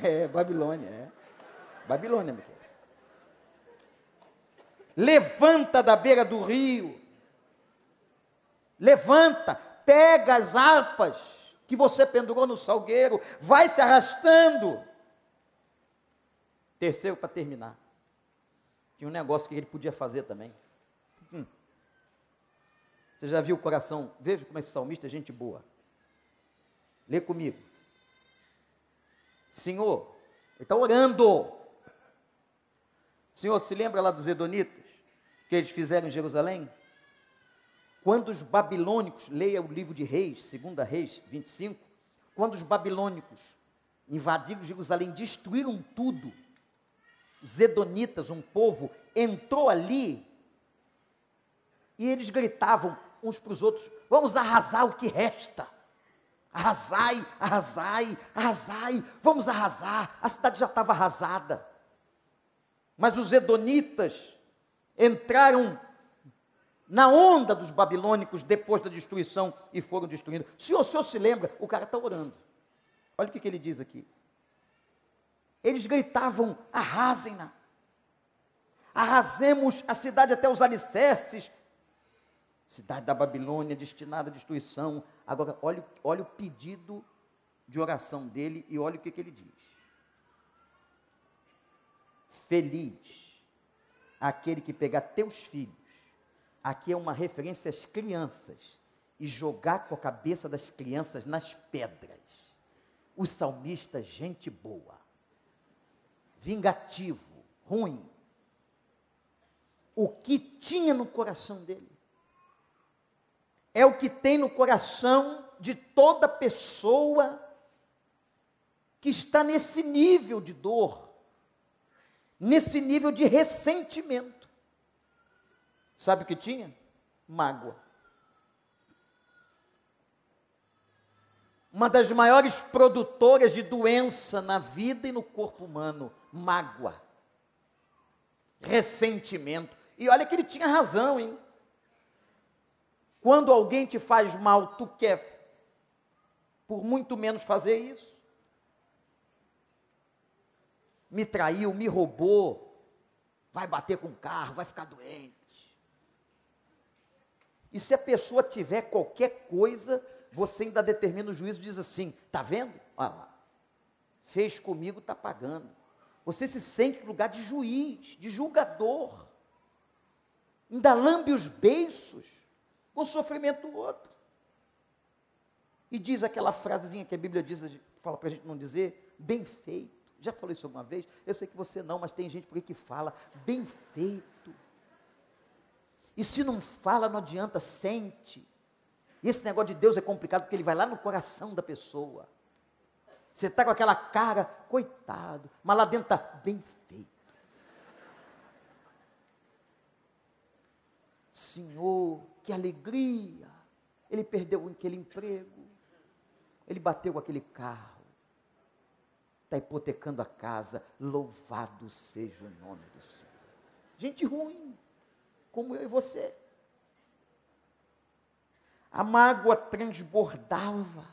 É, Babilônia, é. Babilônia, querido. Levanta da beira do rio. Levanta, pega as harpas que você pendurou no salgueiro, vai se arrastando. Terceiro, para terminar. Tinha um negócio que ele podia fazer também. Hum. Você já viu o coração? Veja como esse salmista é gente boa. Lê comigo. Senhor, ele está orando. Senhor, se lembra lá dos Edonitas, que eles fizeram em Jerusalém? Quando os babilônicos, leia o livro de Reis, segunda Reis 25, quando os babilônicos invadiram Jerusalém, destruíram tudo, os Edonitas, um povo, entrou ali e eles gritavam uns para os outros: vamos arrasar o que resta. Arrasai, arrasai, arrasai, vamos arrasar. A cidade já estava arrasada. Mas os edonitas entraram na onda dos babilônicos depois da destruição e foram destruindo. Se o senhor se lembra, o cara está orando. Olha o que, que ele diz aqui. Eles gritavam: arrasem-na. Arrasemos a cidade até os alicerces, cidade da Babilônia destinada à destruição. Agora, olha, olha o pedido de oração dele e olha o que, que ele diz. Feliz aquele que pegar teus filhos, aqui é uma referência às crianças, e jogar com a cabeça das crianças nas pedras. O salmista, gente boa, vingativo, ruim. O que tinha no coração dele? É o que tem no coração de toda pessoa que está nesse nível de dor. nesse nível de ressentimento. Sabe o que tinha? Mágoa. Uma das maiores produtoras de doença na vida e no corpo humano, mágoa. Ressentimento. E olha que ele tinha razão, hein? Quando alguém te faz mal, tu quer por muito menos fazer isso. Me traiu, me roubou, vai bater com o carro, vai ficar doente. E se a pessoa tiver qualquer coisa, você ainda determina o juízo diz assim: tá vendo? Olha lá, fez comigo, está pagando. Você se sente no lugar de juiz, de julgador. Ainda lambe os beiços com o sofrimento do outro. E diz aquela frasezinha que a Bíblia diz, fala para a gente não dizer, bem feito. Já falou isso alguma vez? Eu sei que você não, mas tem gente por aí que fala, bem feito. E se não fala, não adianta, sente. E esse negócio de Deus é complicado porque ele vai lá no coração da pessoa. Você está com aquela cara, coitado, mas lá dentro está bem feito. Senhor, que alegria! Ele perdeu aquele emprego. Ele bateu aquele carro, está hipotecando a casa. Louvado seja o nome do Senhor. Gente ruim, como eu e você. A mágoa transbordava.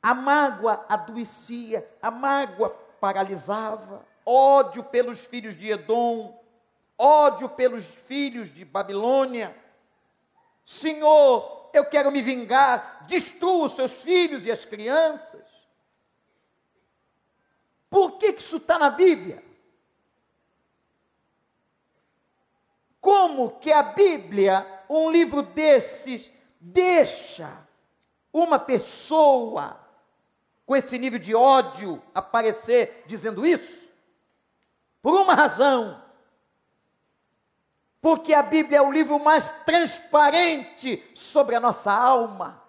A mágoa adoecia, a mágoa paralisava. Ódio pelos filhos de Edom, ódio pelos filhos de Babilônia. Senhor, eu quero me vingar, destrua os seus filhos e as crianças. Por que, que isso está na Bíblia? Como que a Bíblia, um livro desses, deixa uma pessoa com esse nível de ódio aparecer dizendo isso? Por uma razão porque a Bíblia é o livro mais transparente sobre a nossa alma.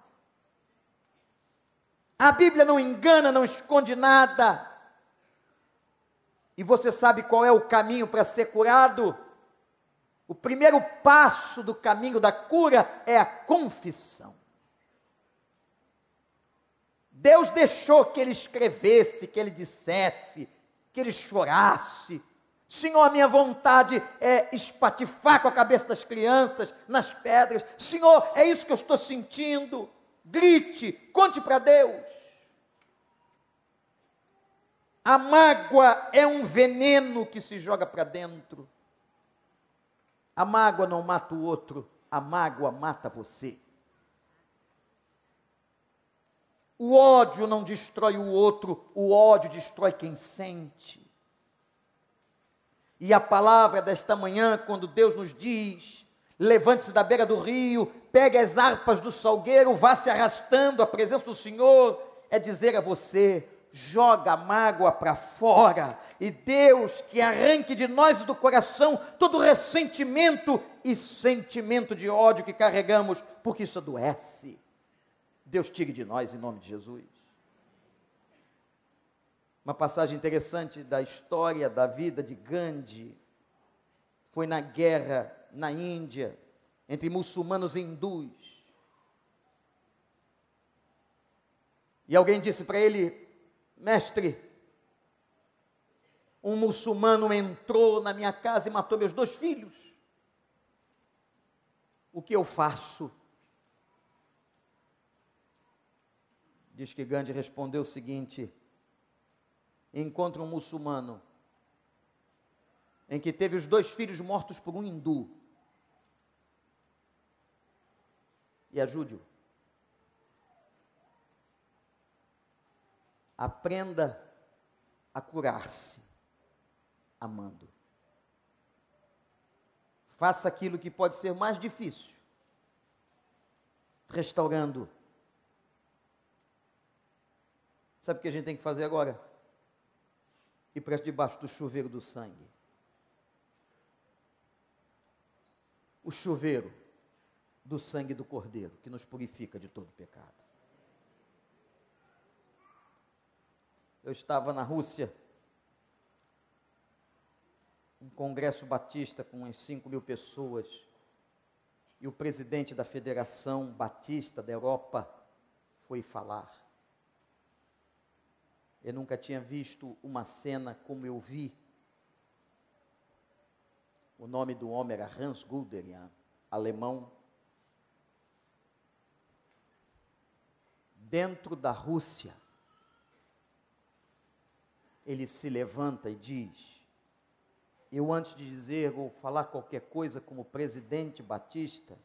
A Bíblia não engana, não esconde nada. E você sabe qual é o caminho para ser curado? O primeiro passo do caminho da cura é a confissão. Deus deixou que ele escrevesse, que ele dissesse, que ele chorasse, Senhor, a minha vontade é espatifar com a cabeça das crianças nas pedras. Senhor, é isso que eu estou sentindo. Grite, conte para Deus. A mágoa é um veneno que se joga para dentro. A mágoa não mata o outro, a mágoa mata você. O ódio não destrói o outro, o ódio destrói quem sente. E a palavra desta manhã, quando Deus nos diz: levante-se da beira do rio, pegue as harpas do salgueiro, vá se arrastando à presença do Senhor, é dizer a você: joga a mágoa para fora, e Deus que arranque de nós e do coração todo ressentimento e sentimento de ódio que carregamos, porque isso adoece. Deus tire de nós em nome de Jesus. Uma passagem interessante da história da vida de Gandhi foi na guerra na Índia entre muçulmanos e hindus. E alguém disse para ele: Mestre, um muçulmano entrou na minha casa e matou meus dois filhos. O que eu faço? Diz que Gandhi respondeu o seguinte: encontra um muçulmano em que teve os dois filhos mortos por um hindu. E ajude-o. Aprenda a curar-se amando. Faça aquilo que pode ser mais difícil, restaurando. Sabe o que a gente tem que fazer agora? E para debaixo do chuveiro do sangue. O chuveiro do sangue do Cordeiro, que nos purifica de todo pecado. Eu estava na Rússia um congresso batista com umas 5 mil pessoas, e o presidente da Federação Batista da Europa foi falar. Eu nunca tinha visto uma cena como eu vi. O nome do homem era Hans Guderian, alemão. Dentro da Rússia, ele se levanta e diz: Eu, antes de dizer ou falar qualquer coisa como presidente batista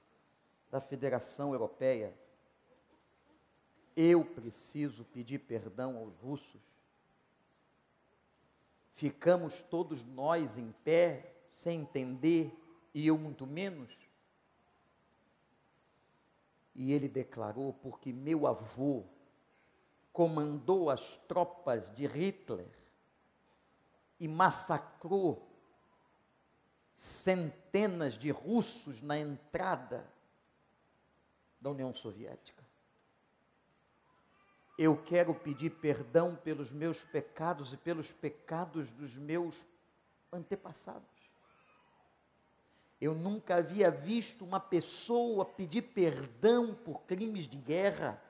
da Federação Europeia, eu preciso pedir perdão aos russos. Ficamos todos nós em pé, sem entender, e eu muito menos. E ele declarou: porque meu avô comandou as tropas de Hitler e massacrou centenas de russos na entrada da União Soviética. Eu quero pedir perdão pelos meus pecados e pelos pecados dos meus antepassados. Eu nunca havia visto uma pessoa pedir perdão por crimes de guerra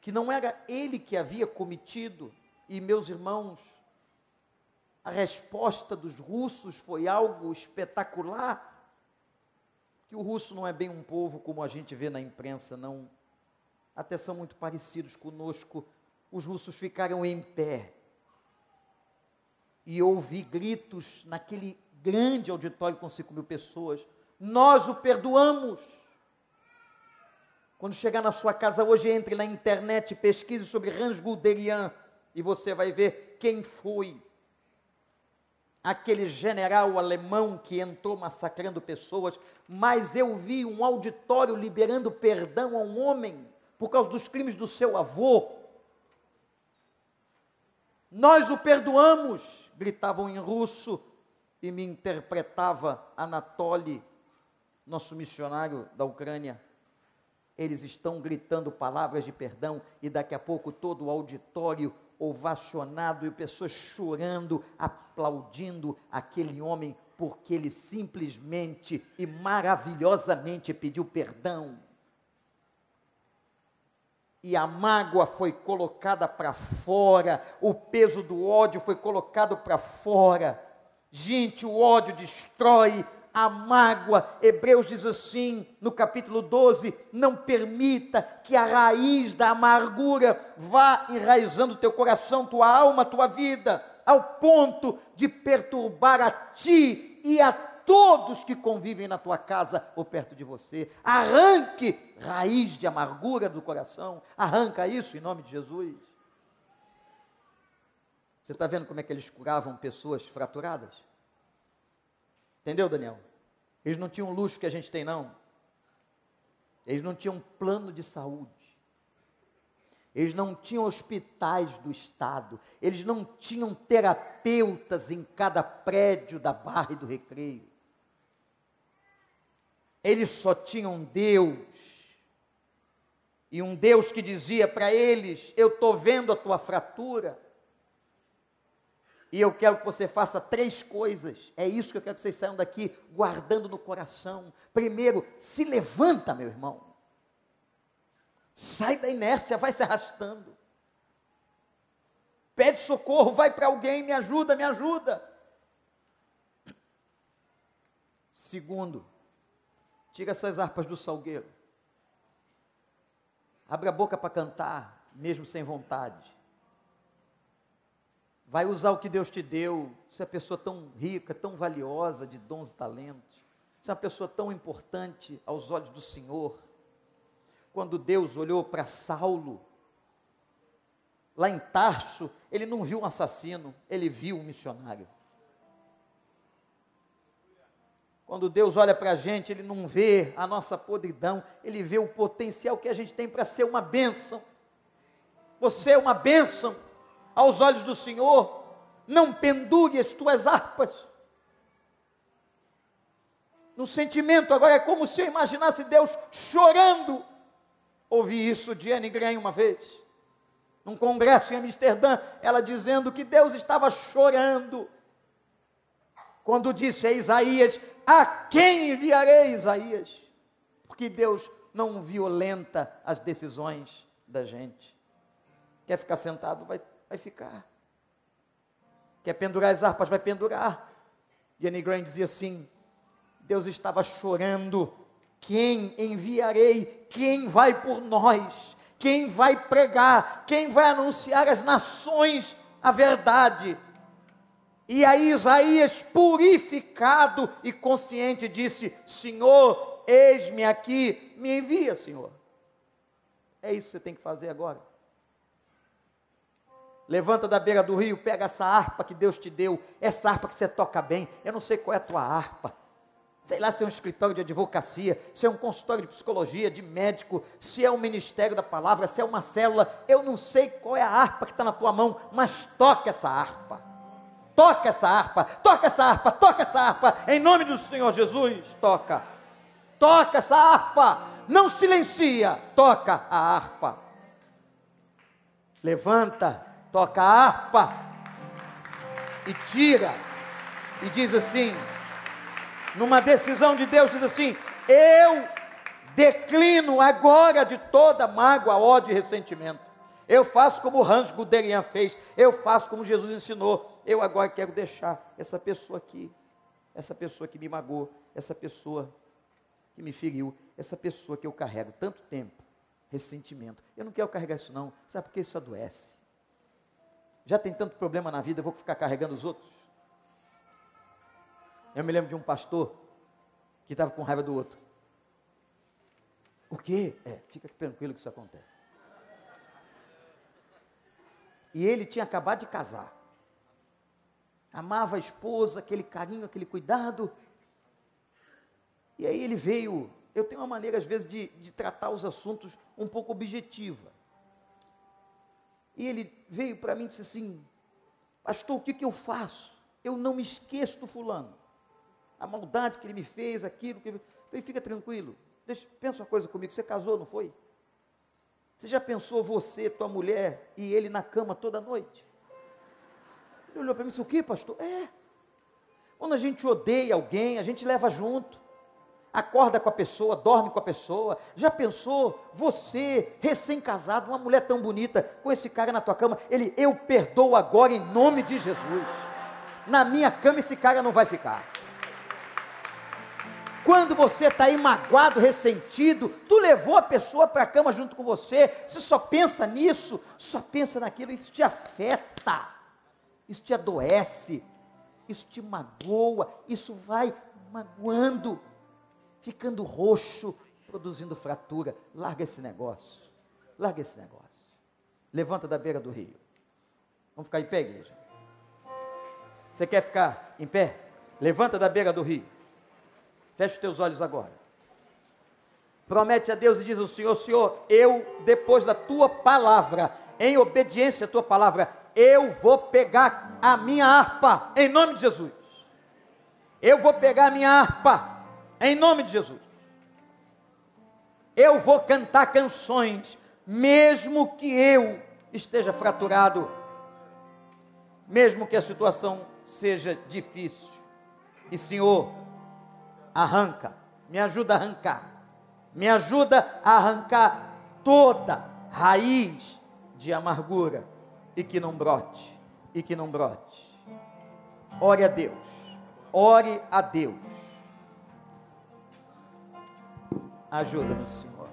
que não era ele que havia cometido. E meus irmãos, a resposta dos russos foi algo espetacular. Que o russo não é bem um povo como a gente vê na imprensa, não. Até são muito parecidos conosco. Os russos ficaram em pé. E ouvi gritos naquele grande auditório com 5 mil pessoas. Nós o perdoamos. Quando chegar na sua casa hoje, entre na internet, pesquise sobre Hans Guderian e você vai ver quem foi aquele general alemão que entrou massacrando pessoas, mas eu vi um auditório liberando perdão a um homem por causa dos crimes do seu avô. Nós o perdoamos, gritavam em russo e me interpretava Anatoly, nosso missionário da Ucrânia. Eles estão gritando palavras de perdão e daqui a pouco todo o auditório ovacionado e pessoas chorando, aplaudindo aquele homem, porque ele simplesmente e maravilhosamente pediu perdão. E a mágoa foi colocada para fora, o peso do ódio foi colocado para fora. Gente, o ódio destrói, a mágoa. Hebreus diz assim, no capítulo 12: não permita que a raiz da amargura vá enraizando teu coração, tua alma, tua vida, ao ponto de perturbar a ti e a todos que convivem na tua casa ou perto de você. Arranque raiz de amargura do coração, arranca isso em nome de Jesus. Você está vendo como é que eles curavam pessoas fraturadas? Entendeu, Daniel? Eles não tinham o luxo que a gente tem, não. Eles não tinham plano de saúde. Eles não tinham hospitais do Estado. Eles não tinham terapeutas em cada prédio da Barra e do Recreio. Eles só tinham Deus. E um Deus que dizia para eles: Eu estou vendo a tua fratura e eu quero que você faça três coisas. É isso que eu quero que vocês saiam daqui guardando no coração. Primeiro, se levanta, meu irmão. Sai da inércia, vai se arrastando. Pede socorro, vai para alguém, me ajuda, me ajuda. Segundo, tira essas harpas do salgueiro. Abre a boca para cantar, mesmo sem vontade vai usar o que Deus te deu. Você é uma pessoa tão rica, tão valiosa de dons e talentos. Você é uma pessoa tão importante aos olhos do Senhor. Quando Deus olhou para Saulo, lá em Tarso, ele não viu um assassino, ele viu um missionário. Quando Deus olha para a gente, Ele não vê a nossa podridão, Ele vê o potencial que a gente tem para ser uma bênção. Você é uma bênção aos olhos do Senhor, não pendure as tuas harpas. No sentimento, agora é como se eu imaginasse Deus chorando. Ouvi isso de Anne Graham uma vez, num congresso em Amsterdã, ela dizendo que Deus estava chorando quando disse a Isaías: A quem enviarei Isaías? Porque Deus não violenta as decisões da gente. Quer ficar sentado? Vai, vai ficar. Quer pendurar as harpas? Vai pendurar. E Annie Grant dizia assim: Deus estava chorando. Quem enviarei? Quem vai por nós? Quem vai pregar? Quem vai anunciar às nações a verdade? E aí Isaías, purificado e consciente, disse: Senhor, eis-me aqui, me envia, Senhor. É isso que você tem que fazer agora. Levanta da beira do rio, pega essa harpa que Deus te deu, essa harpa que você toca bem. Eu não sei qual é a tua harpa. Sei lá se é um escritório de advocacia, se é um consultório de psicologia, de médico, se é um ministério da palavra, se é uma célula. Eu não sei qual é a harpa que está na tua mão, mas toca essa harpa toca essa harpa, toca essa harpa, toca essa harpa, em nome do Senhor Jesus, toca, toca essa harpa, não silencia, toca a harpa, levanta, toca a harpa, e tira, e diz assim, numa decisão de Deus, diz assim: Eu declino agora de toda mágoa, ódio e ressentimento. Eu faço como Hans Guderian fez, eu faço como Jesus ensinou eu agora quero deixar essa pessoa aqui, essa pessoa que me magoou, essa pessoa que me feriu, essa pessoa que eu carrego tanto tempo, ressentimento. Eu não quero carregar isso não, sabe por que isso adoece? Já tem tanto problema na vida, eu vou ficar carregando os outros? Eu me lembro de um pastor que estava com raiva do outro. O quê? É, fica tranquilo que isso acontece. E ele tinha acabado de casar amava a esposa, aquele carinho, aquele cuidado. E aí ele veio. Eu tenho uma maneira, às vezes, de, de tratar os assuntos um pouco objetiva. E ele veio para mim e disse assim: Pastor, o que, que eu faço? Eu não me esqueço do fulano. A maldade que ele me fez, aquilo que. Falei, fica tranquilo. Deixa, pensa uma coisa comigo: você casou, não foi? Você já pensou você, tua mulher e ele na cama toda noite? Ele olhou para mim e disse: O que, pastor? É. Quando a gente odeia alguém, a gente leva junto. Acorda com a pessoa, dorme com a pessoa. Já pensou, você, recém-casado, uma mulher tão bonita, com esse cara na tua cama, ele, eu perdoo agora em nome de Jesus. Na minha cama esse cara não vai ficar. Quando você está aí magoado, ressentido, tu levou a pessoa para a cama junto com você, você só pensa nisso, só pensa naquilo, isso te afeta isso te adoece, isso te magoa, isso vai magoando, ficando roxo, produzindo fratura. Larga esse negócio, larga esse negócio. Levanta da beira do rio. Vamos ficar em pé, igreja? Você quer ficar em pé? Levanta da beira do rio. Feche os teus olhos agora. Promete a Deus e diz ao Senhor: Senhor, eu, depois da tua palavra, em obediência à tua palavra, eu vou pegar a minha harpa, em nome de Jesus. Eu vou pegar a minha harpa, em nome de Jesus. Eu vou cantar canções, mesmo que eu esteja fraturado, mesmo que a situação seja difícil. E Senhor, arranca, me ajuda a arrancar, me ajuda a arrancar toda raiz de amargura e que não brote, e que não brote. Ore a Deus, ore a Deus. Ajuda-nos, Senhor.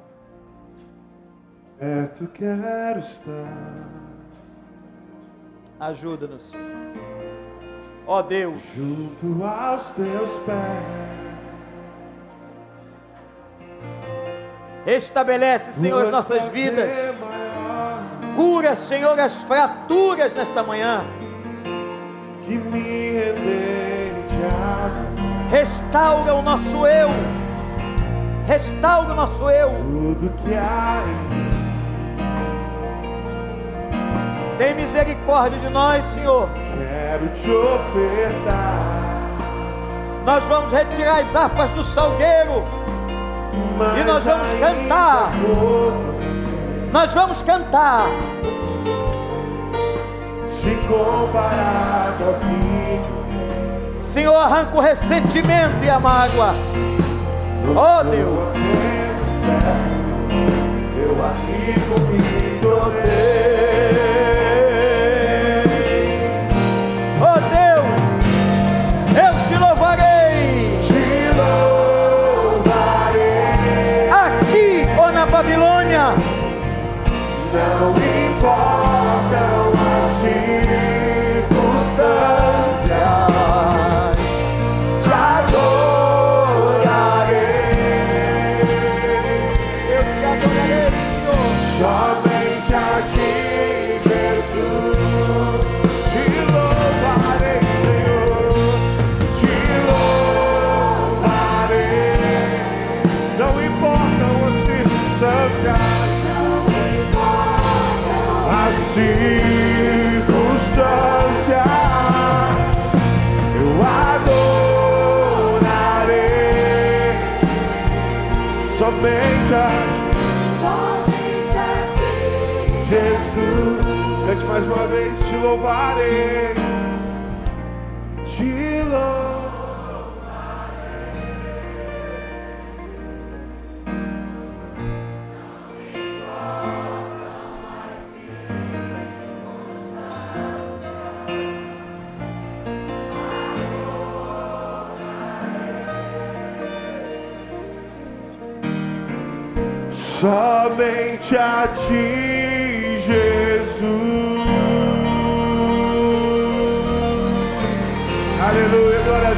Perto quero estar. Ajuda-nos, Senhor. Ó Deus, junto aos teus pés. Estabelece, Senhor, as nossas vidas Cura, Senhor, as fraturas nesta manhã. Que me Restaura o nosso eu. Restaura o nosso eu. Tudo que há em mim. Tem misericórdia de nós, Senhor. Quero te ofertar. Nós vamos retirar as harpas do salgueiro. Mas e nós vamos cantar. Nós vamos cantar. Se comparado ao Senhor arranca o ressentimento e a mágoa. Oh Deus. Meu amigo me tornei. Não importam te louvarei, te. Somente a ti, Jesus.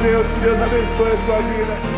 Deus. Que Deus abençoe a sua vida.